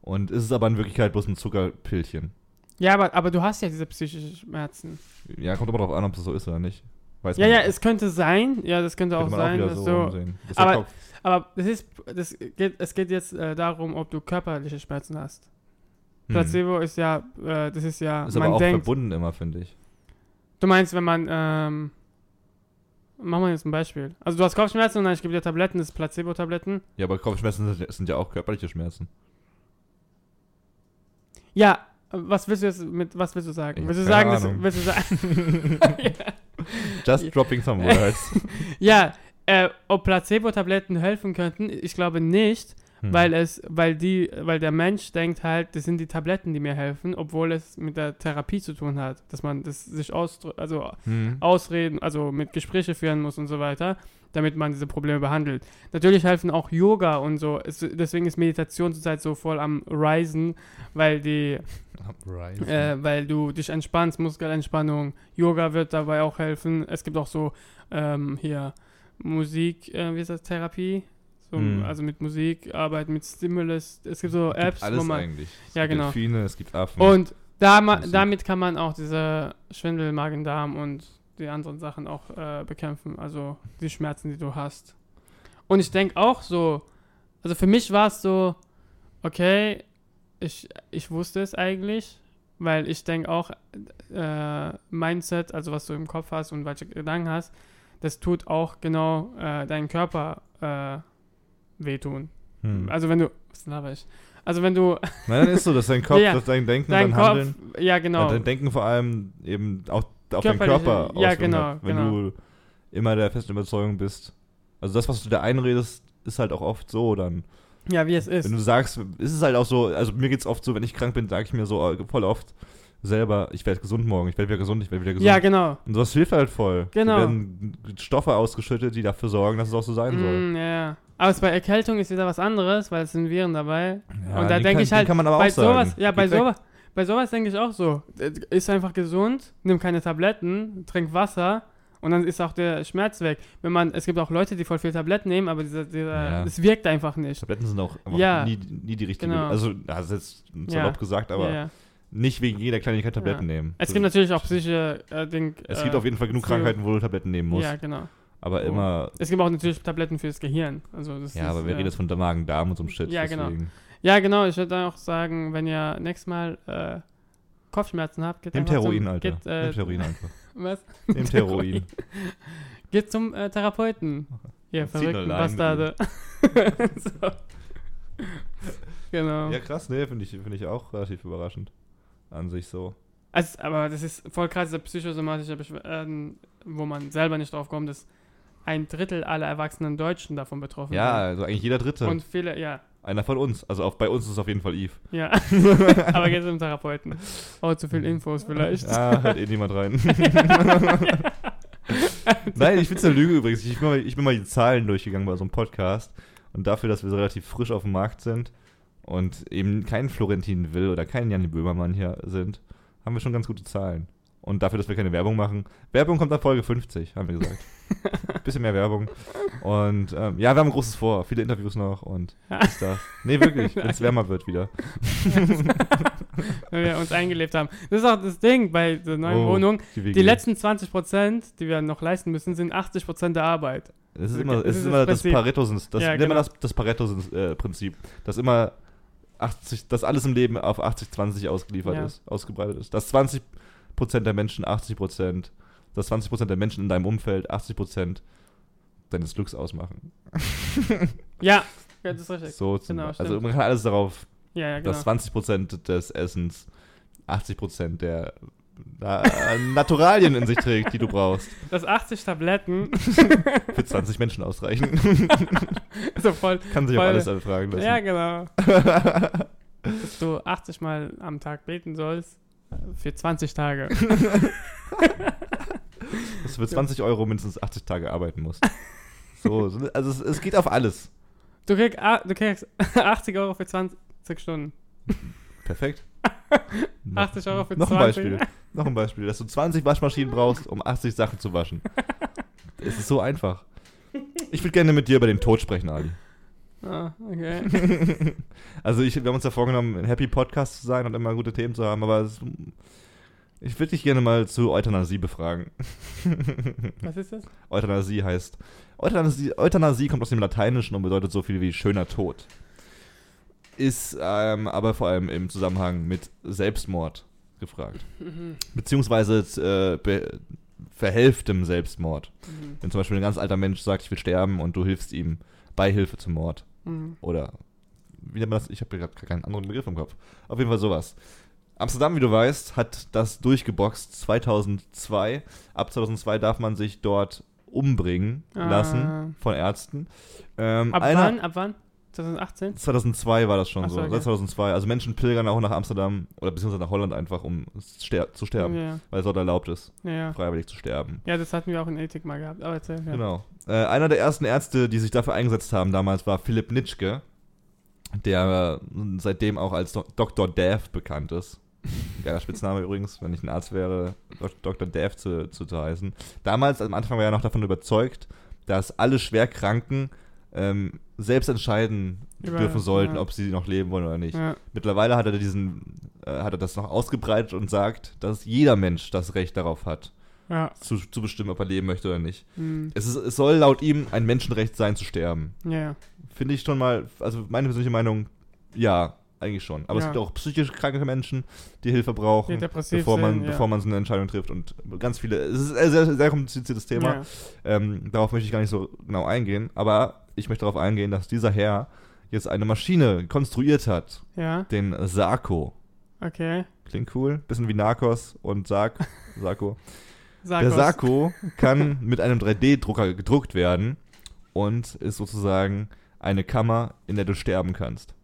Und es ist aber in Wirklichkeit bloß ein Zuckerpillchen. Ja, aber, aber du hast ja diese psychischen Schmerzen. Ja, kommt immer drauf an, ob das so ist oder nicht. Weiß Ja, ja, nicht. es könnte sein. Ja, das könnte auch Könnte man sein. dass so so. Das aber- aber das ist, das geht, es geht jetzt äh, darum, ob du körperliche Schmerzen hast. Hm. Placebo ist ja, äh, das ist ja, Ist aber man auch denkt. verbunden immer, finde ich. Du meinst, wenn man, ähm, machen wir jetzt ein Beispiel. Also du hast Kopfschmerzen und dann ich gebe dir Tabletten, das ist Placebo-Tabletten. Ja, aber Kopfschmerzen sind, sind ja auch körperliche Schmerzen. Ja, was willst du jetzt mit, was willst du sagen? Willst du sagen, dass, willst du sagen, Just dropping some words. ja, äh, ob Placebo-Tabletten helfen könnten, ich glaube nicht, Hm. weil es, weil die, weil der Mensch denkt halt, das sind die Tabletten, die mir helfen, obwohl es mit der Therapie zu tun hat, dass man das sich ausdrückt, also Hm. ausreden, also mit Gespräche führen muss und so weiter, damit man diese Probleme behandelt. Natürlich helfen auch Yoga und so. Es, deswegen ist Meditation zurzeit so voll am Risen, weil die, äh, weil du dich entspannst, Muskelentspannung. Yoga wird dabei auch helfen. Es gibt auch so ähm, hier Musik, äh, wie ist das, Therapie? So, Hm. Also mit Musik, Arbeit mit Stimulus. Es gibt so Apps, Alles wo man eigentlich. Es Ja, gibt genau. Delfine, es gibt Affen. und da Musik. damit kann man auch diese Schwindel, Magen-Darm und die anderen Sachen auch äh, bekämpfen. Also die Schmerzen, die du hast. Und ich denke auch so, also für mich war es so, okay, ich, ich wusste es eigentlich, weil ich denke auch, äh, Mindset, also was du im Kopf hast und welche Gedanken hast, das tut auch genau äh, deinen Körper äh, wehtun. Hm. Also wenn du, was laber ich? Also wenn du Nein, dann ist so, dass dein Kopf, Ja, dass dein Denken, dein dein Kopf, Handeln, ja genau, ja, dein Denken vor allem eben auch auf deinen Körper ja, Auswirkungen genau, hat, wenn genau. du immer der festen Überzeugung bist. Also das, was du dir einredest, ist halt auch oft so dann. ja wie es ist. Wenn du sagst, ist es halt auch so, also mir geht's oft so, wenn ich krank bin, sage ich mir so äh, voll oft selber, ich werde gesund morgen, ich werde wieder gesund, ich werde wieder gesund. Ja, genau. Und sowas hilft halt voll. Genau. Da werden Stoffe ausgeschüttet, die dafür sorgen, dass es auch so sein soll. Mm, ja, ja. Aber es bei Erkältung ist wieder was anderes, weil es sind Viren dabei. Ja, und da den denke ich halt, kann man aber bei auch sagen. sowas, ja, bei Geht weg. sowas, bei sowas denke ich auch so. Ist einfach gesund, nimm keine Tabletten, trink Wasser und dann ist auch der Schmerz weg. Wenn man, es gibt auch Leute, die voll viel Tabletten nehmen, aber dieser, dieser, Ja. es wirkt einfach nicht. Tabletten sind auch einfach Ja. nie, nie die richtige. Genau. Also, das ist jetzt salopp Ja. gesagt, aber nicht wegen jeder Kleinigkeit Tabletten nehmen. Es Das- gibt natürlich auch psychische äh, Ding, Es äh, gibt auf jeden Fall genug Krankheiten, wo du Tabletten nehmen musst. Ja, genau. Aber Oh. immer. Es gibt auch natürlich Tabletten fürs Gehirn. Also das Ja, ist, aber wir äh, reden jetzt von Magen-Darm und so einem Shit. Ja, genau. Ja, genau. Ich würde auch sagen, wenn ihr nächstes Mal äh, Kopfschmerzen habt, geht Nehmt Heroin, zum, Alter. Geht, äh, Nehmt Heroin einfach. Was? Nehmt Heroin. Geht zum äh, Therapeuten. Ihr verrückten Bastarde. so. Genau. Ja, krass, ne? Finde ich, find ich auch relativ überraschend. An sich so. Also, aber das ist voll krass, diese psychosomatische Beschwerden, wo man selber nicht drauf kommt, dass ein Drittel aller erwachsenen Deutschen davon betroffen Ja, sind. also eigentlich jeder Dritte. Und viele, ja, Einer von uns. Also auf, bei uns ist es auf jeden Fall Eve. ja. aber geht zum Therapeuten. Oh, zu viel Infos vielleicht. Ja, hört eh niemand rein. Nein, ich finde es eine Lüge übrigens. Ich bin, mal, ich bin mal die Zahlen durchgegangen bei so einem Podcast. Und dafür, dass wir so relativ frisch auf dem Markt sind und eben kein Florentin Will oder kein Janni Böhmermann hier sind, haben wir schon ganz gute Zahlen. Und dafür, dass wir keine Werbung machen. Werbung kommt nach Folge 50, haben wir gesagt. Bisschen mehr Werbung. Und ähm, ja, wir haben Großes vor. Viele Interviews noch und ist das. Nee, wirklich, wenn es wärmer wird wieder. Wenn wir uns eingelebt haben. Das ist auch das Ding bei der neuen Oh, Wohnung. Die. Die letzten 20 Prozent, die wir noch leisten müssen, sind 80 Prozent der Arbeit. Es ist Das immer, ist es ist das immer das Prinzip. Pareto, das, Ja, genau. das, das Pareto-Prinzip, dass immer 80, dass alles im Leben auf 80-20 ausgeliefert Ja. ist, ausgebreitet ist. Dass 20% der Menschen 80%, dass 20% der Menschen in deinem Umfeld 80% deines Glücks ausmachen. Ja, das ist richtig. So Genau, also man kann alles darauf, Ja, ja, genau. dass 20% des Essens 80% der äh, Naturalien in sich trägt, die du brauchst. Dass 80 Tabletten Für 20 Menschen ausreichen. so voll. kann sich Voll- alles anfragen lassen. Ja, genau. Dass du 80 Mal am Tag beten sollst für 20 Tage. dass du für 20 Euro mindestens 80 Tage arbeiten musst. So, so- also es, es geht auf alles. Du kriegst, ah, du kriegst 80 Euro für 20 Stunden. Perfekt. 80 Euro für noch 20. ein Beispiel. Noch ein Beispiel, dass du 20 Waschmaschinen brauchst, um 80 Sachen zu waschen. Es ist so einfach. Ich würde gerne mit dir über den Tod sprechen, Ali. Ah, okay. Also ich, wir haben uns ja vorgenommen, ein Happy Podcast zu sein und immer gute Themen zu haben, aber es, ich würde dich gerne mal zu Euthanasie befragen. Was ist das? Euthanasie heißt. Euthanasie, Euthanasie kommt aus dem Lateinischen und bedeutet so viel wie schöner Tod. Ist ähm, aber vor allem im Zusammenhang mit Selbstmord gefragt. Mhm. Beziehungsweise äh, be verhelftem Selbstmord. Mhm. Wenn zum Beispiel ein ganz alter Mensch sagt, ich will sterben und du hilfst ihm bei Hilfe zum Mord. Mhm. Oder wie nennt man das? Ich habe gerade keinen anderen Begriff im Kopf. Auf jeden Fall sowas. Amsterdam, wie du weißt, hat das durchgeboxt 2002. Ab 2002 darf man sich dort umbringen Ah. lassen von Ärzten. Ähm, Ab einer, wann? Ab wann? 2018? 2002 war das schon Ach so, so. okay. Seit 2002. Also Menschen pilgern auch nach Amsterdam oder beziehungsweise nach Holland einfach, um ster zu sterben. Ja, Weil es dort erlaubt ist, ja, freiwillig zu sterben. Ja, das hatten wir auch in Ethik mal gehabt. Aber erzähl, ja. Genau. Äh, einer der ersten Ärzte, die sich dafür eingesetzt haben damals, war Philipp Nitschke, der seitdem auch als Do Dr. Death bekannt ist. Geiler Spitzname übrigens, wenn ich ein Arzt wäre, Dr. Death zu, zu, zu heißen. Damals, am Anfang war er noch davon überzeugt, dass alle Schwerkranken ähm, selbst entscheiden Über- dürfen sollten, ja. ob sie noch leben wollen oder nicht. Ja. Mittlerweile hat er diesen, äh, hat er das noch ausgebreitet und sagt, dass jeder Mensch das Recht darauf hat, Ja. zu, zu bestimmen, ob er leben möchte oder nicht. Mhm. Es, ist, es soll laut ihm ein Menschenrecht sein, zu sterben. Ja. Finde ich schon mal, also meine persönliche Meinung, ja, eigentlich schon. Aber es Ja. gibt auch psychisch kranke Menschen, die Hilfe brauchen, Die bevor man, sind, ja. bevor man so eine Entscheidung trifft. Und ganz viele, es ist ein sehr, sehr kompliziertes Thema. Ja. Ähm, darauf möchte ich gar nicht so genau eingehen. Aber ich möchte darauf eingehen, dass dieser Herr jetzt eine Maschine konstruiert hat, ja, den Sarko. okay. Klingt cool, bisschen wie Narcos und Sark, Sarko. Der. Sarko kann mit einem 3D-Drucker gedruckt werden und ist sozusagen eine Kammer, in der du sterben kannst.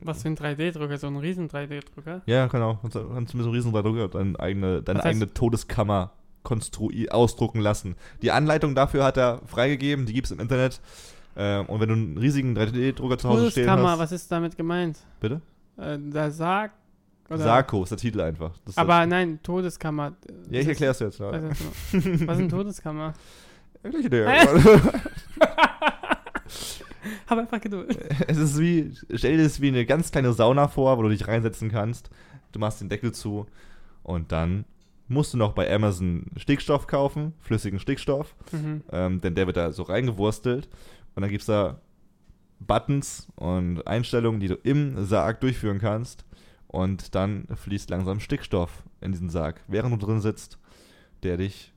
Was für ein 3D-Drucker? So ein riesen 3D-Drucker? Ja, genau. Kannst, du- mit so einem riesen 3D-Drucker deine eigene, deine eigene Todeskammer konstrui ausdrucken lassen. Die Anleitung dafür hat er freigegeben, die gibt es im Internet. Ähm, und wenn du einen riesigen 3D-Drucker zu Hause stehen Todeskammer, hast... was ist damit gemeint? Bitte? Äh, der Sarg? Oder? Sarko ist der Titel einfach. Aber nein, Todeskammer. ja, ich erkläre es dir jetzt. Was Ja. ist, das? was ist eine Todeskammer? Gleiche Idee. Hab einfach Geduld. Es ist wie, stell dir das wie eine ganz kleine Sauna vor, wo du dich reinsetzen kannst. Du machst den Deckel zu und dann musst du noch bei Amazon Stickstoff kaufen, flüssigen Stickstoff, Mhm. ähm, denn der wird da so reingewurstelt. Und dann gibt es da Buttons und Einstellungen, die du im Sarg durchführen kannst. Und dann fließt langsam Stickstoff in diesen Sarg, während du drin sitzt, der dich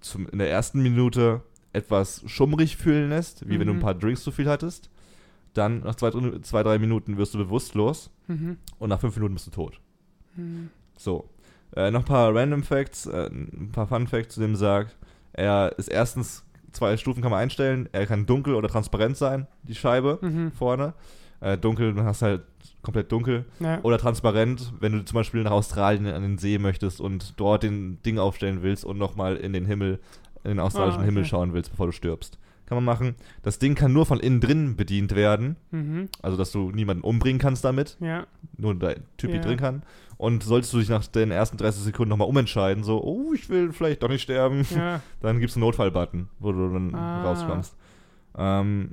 zum, in der ersten Minute etwas schummrig fühlen lässt, wie wenn du ein Mhm. paar Drinks zu viel hattest. Dann nach zwei, zwei, drei Minuten wirst du bewusstlos Mhm. und nach fünf Minuten bist du tot. Mhm. So. Äh, noch ein paar Random Facts, äh, ein paar Fun Facts zu dem Sarg. Er ist erstens, zwei Stufen kann man einstellen. Er kann dunkel oder transparent sein, die Scheibe Mhm. vorne. Äh, dunkel, dann hast du halt komplett dunkel. Ja. Oder transparent, wenn du zum Beispiel nach Australien an den See möchtest und dort den Ding aufstellen willst und nochmal in den Himmel, in den australischen Ah, okay. Himmel schauen willst, bevor du stirbst. Kann man machen. Das Ding kann nur von innen drin bedient werden. Mhm. Also, dass du niemanden umbringen kannst damit Ja. nur der Typ Ja. drin kann. Und solltest du dich nach den ersten 30 Sekunden nochmal umentscheiden, so, oh, ich will vielleicht doch nicht sterben, Ja. dann gibt es einen Notfall-Button, wo du dann Ah. rauskommst. Ähm,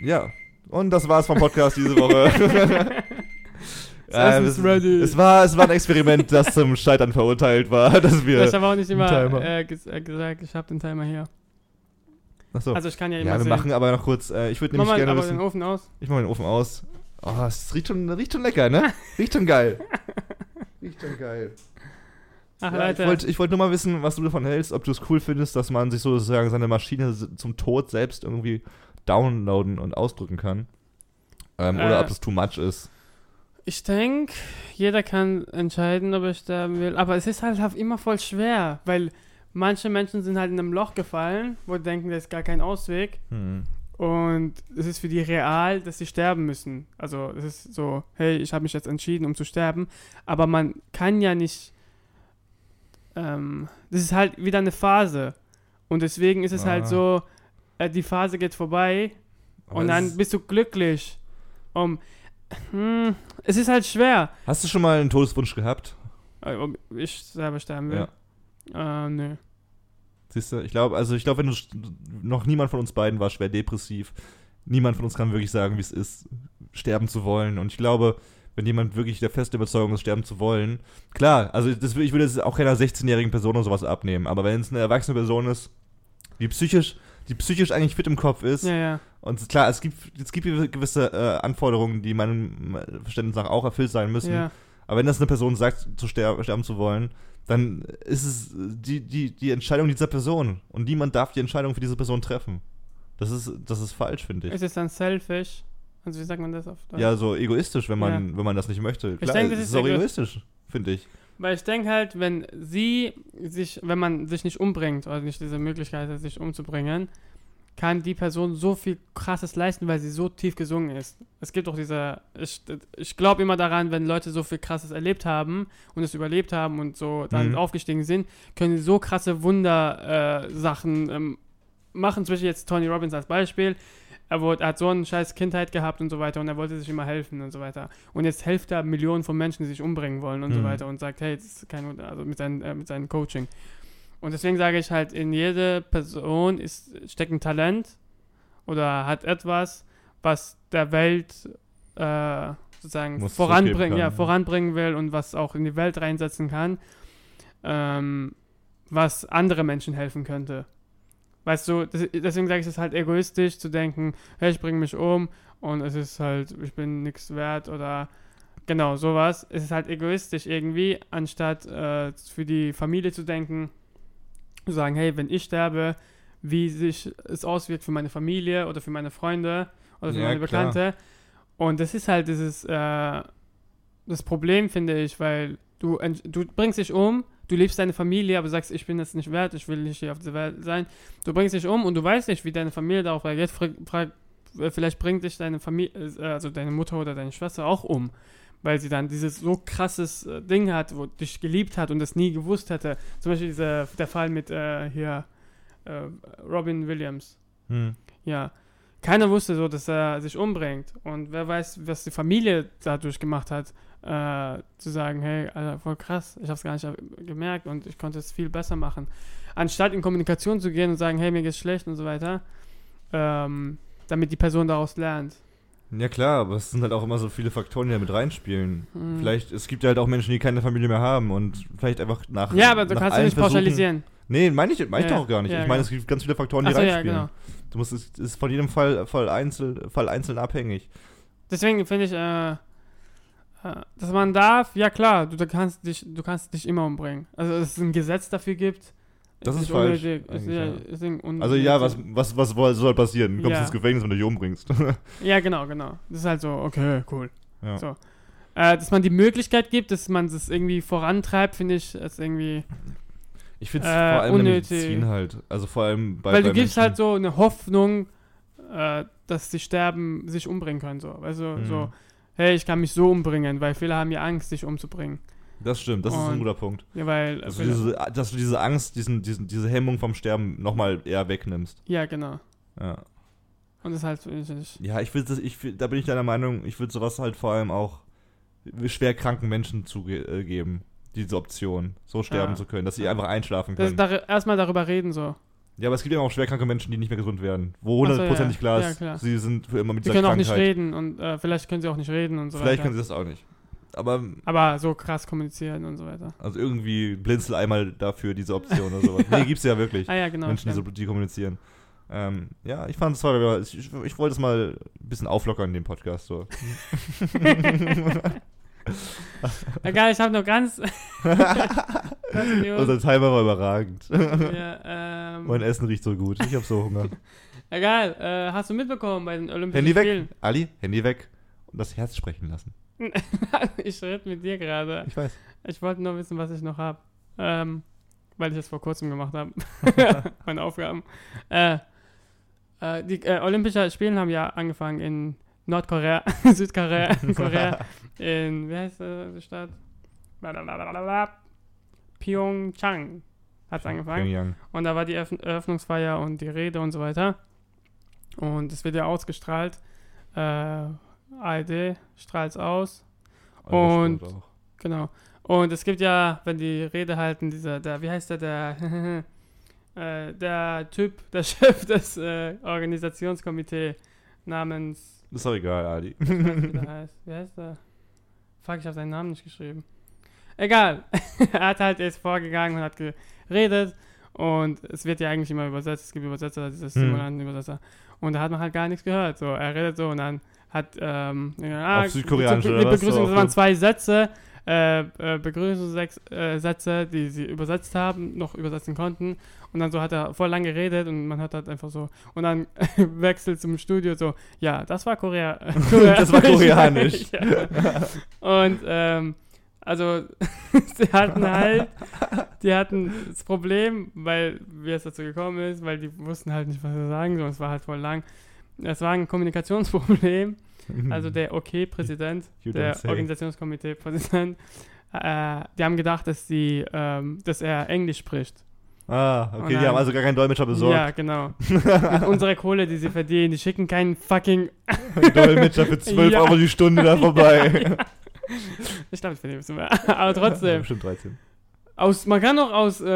ja, und das war's vom Podcast diese Woche. Ist es, ready. es, war, es war ein Experiment, das zum Scheitern verurteilt war, dass wir. Ich habe auch nicht immer Timer. äh, äh, gesagt, ich habe den Timer hier. Achso. Also ich kann ja immer ja, wir sehen. machen aber noch kurz, äh, ich würde Mach nämlich mal gerne aber wissen. den Ofen aus. Ich mach mal den Ofen aus. Oh, es riecht schon, riecht schon lecker, ne? Riecht schon geil. Riecht schon geil. Ach Ja, ich Leute. wollte ich wollt nur mal wissen, was du davon hältst, ob du es cool findest, dass man sich sozusagen seine Maschine zum Tod selbst irgendwie downloaden und ausdrücken kann. Ähm, Äh. Oder ob es too much ist. Ich denke, jeder kann entscheiden, ob er sterben will. Aber es ist halt, halt immer voll schwer, weil manche Menschen sind halt in einem Loch gefallen, wo die denken, da ist gar kein Ausweg. Hm. Und es ist für die real, dass sie sterben müssen. Also es ist so, hey, ich habe mich jetzt entschieden, um zu sterben. Aber man kann ja nicht. Ähm, das ist halt wieder eine Phase. Und deswegen ist es Ah. halt so, äh, die Phase geht vorbei Aber und dann ist- bist du glücklich. Um, hm, es ist halt schwer. Hast du schon mal einen Todeswunsch gehabt? Äh, Ob ich selber sterben will? Äh, nö. Siehst du? Ich glaube, also ich glaube, wenn du noch niemand von uns beiden war schwer depressiv. Niemand von uns kann wirklich sagen, wie es ist, sterben zu wollen. Und ich glaube, wenn jemand wirklich der feste Überzeugung ist, sterben zu wollen, klar, also das, ich würde es auch keiner 16-jährigen Person oder sowas abnehmen. Aber wenn es eine erwachsene Person ist, die psychisch, die psychisch eigentlich fit im Kopf ist, Ja, ja. und klar, es gibt, es gibt gewisse äh, Anforderungen, die meinem Verständnis nach auch erfüllt sein müssen. ja. Aber wenn das eine Person sagt, zu ster sterben zu wollen, dann ist es die, die, die Entscheidung dieser Person. Und niemand darf die Entscheidung für diese Person treffen. Das ist, das ist falsch, finde ich. Ist es dann selfish? Also wie sagt man das auf Deutsch? Ja, so egoistisch, wenn man, wenn man das nicht möchte. Klar, denke, das es ist ist auch ego- egoistisch, finde ich. Weil ich denke halt, wenn sie sich, wenn man sich nicht umbringt oder nicht diese Möglichkeit hat, sich umzubringen, kann die Person so viel krasses leisten, weil sie so tief gesungen ist. Es gibt auch diese, ich, ich glaube immer daran, wenn Leute so viel krasses erlebt haben und es überlebt haben und so dann Mhm. aufgestiegen sind, können sie so krasse Wunder äh, ähm, machen. Zum Beispiel jetzt Tony Robbins als Beispiel. Er, wurde, er hat so eine scheiß Kindheit gehabt und so weiter und er wollte sich immer helfen und so weiter. Und jetzt hilft er Millionen von Menschen, die sich umbringen wollen und so Mhm. weiter und sagt, hey, das ist kein, Wunder, also mit, seinen, äh, mit seinem Coaching. Und deswegen sage ich halt, in jede Person ist, steckt ein Talent oder hat etwas, was der Welt äh, sozusagen voranbringen, zurückgeben ja, kann. voranbringen will und was auch in die Welt reinsetzen kann, ähm, was andere Menschen helfen könnte. Weißt du, das, deswegen sage ich es halt egoistisch zu denken, hey, ich bringe mich um und es ist halt, ich bin nichts wert oder genau sowas. Es ist halt egoistisch irgendwie, anstatt äh, für die Familie zu denken, sagen, hey, wenn ich sterbe, wie sich es auswirkt für meine Familie oder für meine Freunde oder für Ja, meine klar. Bekannte. Und das ist halt dieses, äh, das Problem, finde ich, weil du, du bringst dich um, du liebst deine Familie, aber sagst, ich bin das nicht wert, ich will nicht hier auf dieser Welt sein. Du bringst dich um und du weißt nicht, wie deine Familie darauf reagiert. Vielleicht bringt dich deine Familie, äh, also deine Mutter oder deine Schwester auch um, weil sie dann dieses so krasses äh, Ding hat, wo dich geliebt hat und das nie gewusst hätte. Zum Beispiel dieser, der Fall mit äh, hier äh, Robin Williams. Hm. Ja. Keiner wusste so, dass er sich umbringt. Und wer weiß, was die Familie dadurch gemacht hat, äh, zu sagen, hey, Alter, voll krass, ich habe es gar nicht gemerkt und ich konnte es viel besser machen. Anstatt in Kommunikation zu gehen und sagen, hey, mir geht's schlecht und so weiter, ähm, damit die Person daraus lernt. Ja klar, aber es sind halt auch immer so viele Faktoren, die da mit reinspielen. Hm. Vielleicht, es gibt ja halt auch Menschen, die keine Familie mehr haben und vielleicht einfach nach Ja, aber du kannst du nicht pauschalisieren. Nee, meine ich, mein ich Ja, doch auch gar nicht. ja, ich meine, es gibt ganz viele Faktoren, die ja, reinspielen. genau. Du musst, es ist von jedem Fall, Fall, einzeln, Fall einzeln abhängig. Deswegen finde ich, äh, äh, dass man darf, ja klar, du, du kannst dich, du kannst dich immer umbringen. Also dass es ein Gesetz dafür gibt. Das ist nicht falsch, unnötig, ist, ja, ist Also ja, was, unnötig. was, was soll passieren? Du kommst Ja. ins Gefängnis, wenn du dich umbringst. Ja, genau, genau. Das ist halt so, okay, cool. ja. So. Äh, dass man die Möglichkeit gibt, dass man das irgendwie vorantreibt, finde ich, ist irgendwie. Ich finde es Äh, vor allem in der unnötig. Medizin halt. Also vor allem bei weil du bei gibst Menschen- halt so eine Hoffnung, äh, dass sie sterben, sich umbringen können. So. Also Mhm. so, hey, ich kann mich so umbringen, weil viele haben ja Angst, sich umzubringen. Das stimmt, das ist ein Und- guter Punkt. Ja, weil. Dass du, diese, dass du diese Angst, diesen, diesen, diese Hemmung vom Sterben nochmal eher wegnimmst. ja, genau. Ja, Und das ist halt, ich, ja ich will das, ich, will- da bin ich deiner Meinung, ich würde sowas halt vor allem auch schwer kranken Menschen zugeben. Diese Option, so sterben Ja. zu können, dass sie einfach einschlafen können. dar erstmal darüber reden, so. Ja, aber es gibt ja auch schwerkranke Menschen, die nicht mehr gesund werden. Wo Ach so, hundertprozentig ja. klar Ja, ist, klar. sie sind für immer mit Sie dieser können auch nicht Krankheit. reden und äh, vielleicht können sie auch nicht reden und so Vielleicht weiter. können sie das auch nicht. Aber Aber so krass kommunizieren und so weiter. also irgendwie blinzel einmal dafür diese Option oder sowas. nee, gibt's ja wirklich. Ah ja, genau. Menschen, die, so, die kommunizieren. Ähm, ja, ich fand es war, ich, ich, ich wollte es mal ein bisschen auflockern in dem Podcast. So. Egal, ich habe noch ganz. Unser Timer war überragend. ja, ähm, mein Essen riecht so gut. Ich habe so Hunger. egal, äh, hast du mitbekommen bei den Olympischen Handy weg. Spielen? Ali, Handy weg. Und das Herz sprechen lassen. ich rede mit dir gerade. Ich weiß. Ich wollte nur wissen, was ich noch habe. Ähm, weil ich es vor kurzem gemacht habe. Meine Aufgaben. Äh, äh, die äh, Olympischen Spiele haben ja angefangen in Nordkorea, Südkorea, Korea, in, wie heißt äh, die Stadt? Blablabla. Pyeongchang hat es angefangen. Pyongyang. Und da war die Eröff- Eröffnungsfeier und die Rede und so weiter. Und es wird ja ausgestrahlt. Äh, ARD strahlt aus. Und- Eurosport auch. Genau. Und es gibt ja, wenn die Rede halten, dieser, der, wie heißt der, der, äh, der Typ, der Chef des äh, Organisationskomitees namens, Ist doch egal, Ali. ich weiß wie der heißt. Wie heißt der? Fuck, ich habe seinen Namen nicht geschrieben. Egal. er hat halt jetzt vorgegangen und hat geredet und es wird ja eigentlich immer übersetzt. Es gibt Übersetzer, diese Hm. Simulanten-Übersetzer. Und da hat man halt gar nichts gehört. So, er redet so und dann hat, ähm, ja, Auf Südkoreanisch oder was? Begrüßung, das waren zwei Sätze, äh, äh, Begrüßungssätze, äh, die sie übersetzt haben, noch übersetzen konnten. Und dann so hat er voll lang geredet und man hat halt einfach so, und dann wechselt zum Studio so, ja, das war Korea. Das war koreanisch. ja. Und, ähm, also, sie hatten halt, die hatten das Problem, weil, wie es dazu gekommen ist, weil die wussten halt nicht, was sie sagen sollen. Es war halt voll lang. Es war ein Kommunikationsproblem. Also der OK-Präsident, don't der. Organisationskomitee-Präsident, äh, die haben gedacht, dass, die, ähm, dass er Englisch spricht. Ah, okay, die dann- haben also gar keinen Dolmetscher besorgt. Ja, genau. Mit unserer Kohle, die sie verdienen, die schicken keinen fucking. Dolmetscher für 12 Ja. Euro die Stunde da vorbei. Ich glaube, ich verdiene ein bisschen mehr. Aber trotzdem. Bestimmt 13. Aus, man kann auch aus, äh,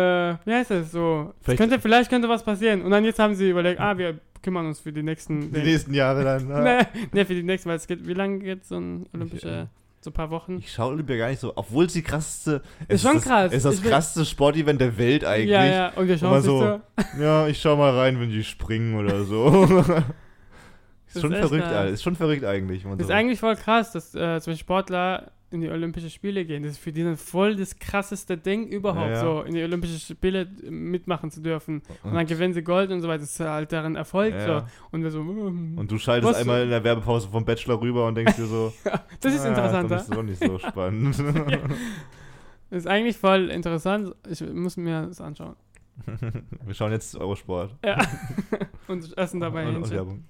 wie heißt das so? Vielleicht- könnte, vielleicht könnte was passieren. Und dann jetzt haben sie überlegt, ah, wir kümmern uns für die nächsten. Die nächsten Jahre dann. ah. nee, für die nächsten, weil es geht, wie lange geht so ein olympische, Ja. so ein paar Wochen? Ich schaue Olympia gar nicht so, obwohl es die krasseste. Ist es schon das, krass. Ist das krasseste Sportevent der Welt eigentlich. Ja, ja, und wir schauen sich so. so- Ja, ich schau mal rein, wenn die springen oder so. Ist schon ist echt verrückt. Alter. Ist schon verrückt eigentlich. ist so- eigentlich voll krass, dass äh, zum Beispiel Sportler in die Olympischen Spiele gehen. Das ist für die dann voll das krasseste Ding überhaupt, Ja, ja. so in die Olympischen Spiele mitmachen zu dürfen. Und dann gewinnen sie Gold und so weiter. Das ist halt deren Erfolg. Ja, So. ja. Und wir so, mm, Und du schaltest einmal in der Werbepause vom Bachelor rüber und denkst dir so, das ist ah, interessanter. Das ist doch nicht so spannend. Das ist eigentlich voll interessant. Ich muss mir das anschauen. Wir schauen jetzt Eurosport. Ja. und essen dabei und, und Hähnchen. Werbung.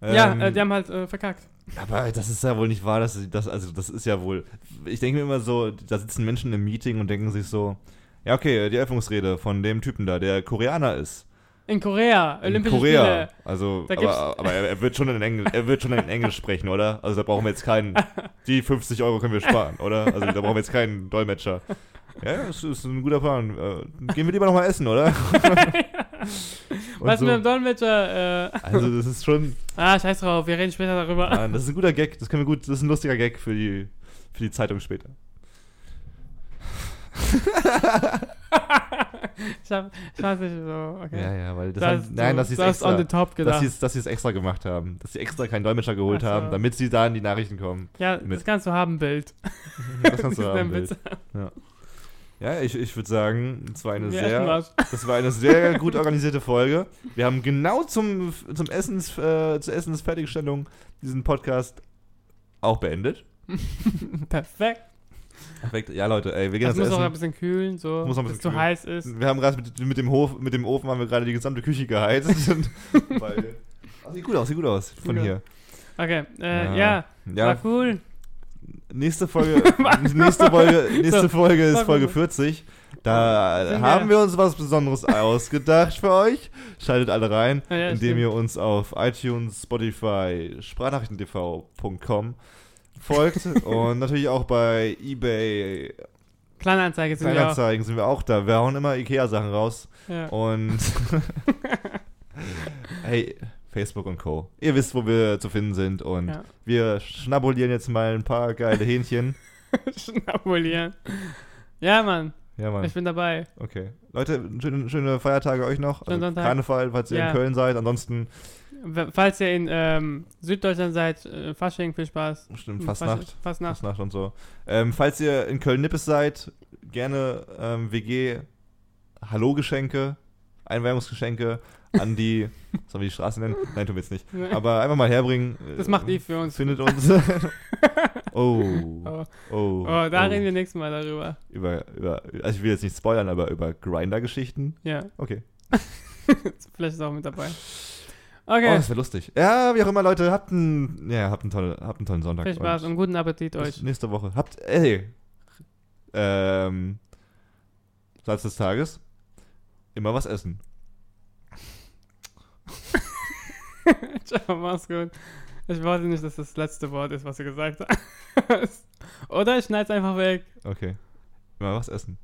Ja, Ähm, äh, die haben halt äh, verkackt. Aber das ist ja wohl nicht wahr, dass sie das, also das ist ja wohl. Ich denke mir immer so, da sitzen Menschen im Meeting und denken sich so, ja, okay, die Eröffnungsrede von dem Typen da, der Koreaner ist. In Korea, In Olympische Korea. Spiele. Also, aber, aber er, er wird schon in Englisch, er wird schon in Englisch sprechen, oder? Also da brauchen wir jetzt keinen. Die 50 Euro können wir sparen, oder? Also da brauchen wir jetzt keinen Dolmetscher. Ja, das ist ein guter Plan. Äh, gehen wir lieber nochmal essen, oder? Was so. mit dem Dolmetscher? Äh, Also, das ist schon. ah, scheiß drauf, wir reden später darüber. Nein, das ist ein guter Gag. Das können wir gut. Das ist ein lustiger Gag für die, für die Zeitung später. ich hab, ich weiß nicht so, okay. Ja, ja, weil das, Das, haben, nein, dass sie es extra, the top dass gedacht. sie dass sie es extra gemacht haben, dass sie extra keinen Dolmetscher geholt so. haben, damit sie da in die Nachrichten kommen. ja, mit- das kannst du haben, Bild. Das kannst du haben. Bild. Witz. Ja, ich, ich würde sagen, es war eine Wir essen sehr, das war eine sehr gut organisierte Folge. Wir haben genau zum, zum Essens, äh, zur Essensfertigstellung diesen Podcast auch beendet. Perfekt. Perfekt. Ja, Leute, ey, wir gehen Das jetzt muss auch ein essen. bisschen kühlen, so, Muss noch ein es bisschen zu heiß ist. Wir haben gerade mit, mit dem Hof, mit dem Ofen haben wir gerade die gesamte Küche geheizt. Weil, sieht gut aus, sieht gut aus von Ja. hier. Okay, äh, Ja. ja, Ja, war cool. nächste Folge, nächste Folge, nächste Folge ist Folge mal. 40. Da haben wir- uns was Besonderes ausgedacht für euch. Schaltet alle rein, Ja, ja, indem stimmt. ihr uns auf iTunes, Spotify, Sprachnachrichtentv.com folgt und natürlich auch bei eBay Kleinanzeige sind wir auch. Kleinanzeigen sind wir auch da. Wir hauen immer Ikea-Sachen raus Ja. und hey, Facebook und Co. Ihr wisst, wo wir zu finden sind und ja. wir schnabulieren jetzt mal ein paar geile Hähnchen. Schnabulieren. Ja, Mann, Ja, Mann. ich bin dabei. Okay. Leute, schöne, schöne Feiertage euch noch. Also. Karneval, falls ihr Ja. in Köln seid. Ansonsten, Falls ihr in ähm, Süddeutschland seid, äh, Fasching, viel Spaß. stimmt, Hm, Fastnacht. Fastnacht. Fastnacht und so. Ähm, falls ihr in Köln-Nippes seid, gerne ähm, WG Hallo-Geschenke, Einweihungsgeschenke an die, sollen wir die Straße nennen? Nein, tun wir jetzt nicht. Aber einfach mal herbringen. Das macht Eve für uns. Findet uns. oh. Oh, Oh. oh, da oh. reden wir nächstes Mal darüber. Über, über, also ich will jetzt nicht spoilern, aber über Grinder-Geschichten. Ja, Okay. vielleicht ist auch mit dabei. Oh, Okay, das wäre lustig. Ja, wie auch immer, Leute, habt einen, ja, habt einen, tolle, habt einen tollen Sonntag. viel Spaß und guten Appetit euch. nächste Woche. Habt, ey, ähm, Satz des Tages, immer was essen. Ciao, mach's gut. Ich wollte nicht, dass das letzte Wort ist, was du gesagt hast. Oder ich schneid's einfach weg. Okay. Immer was essen.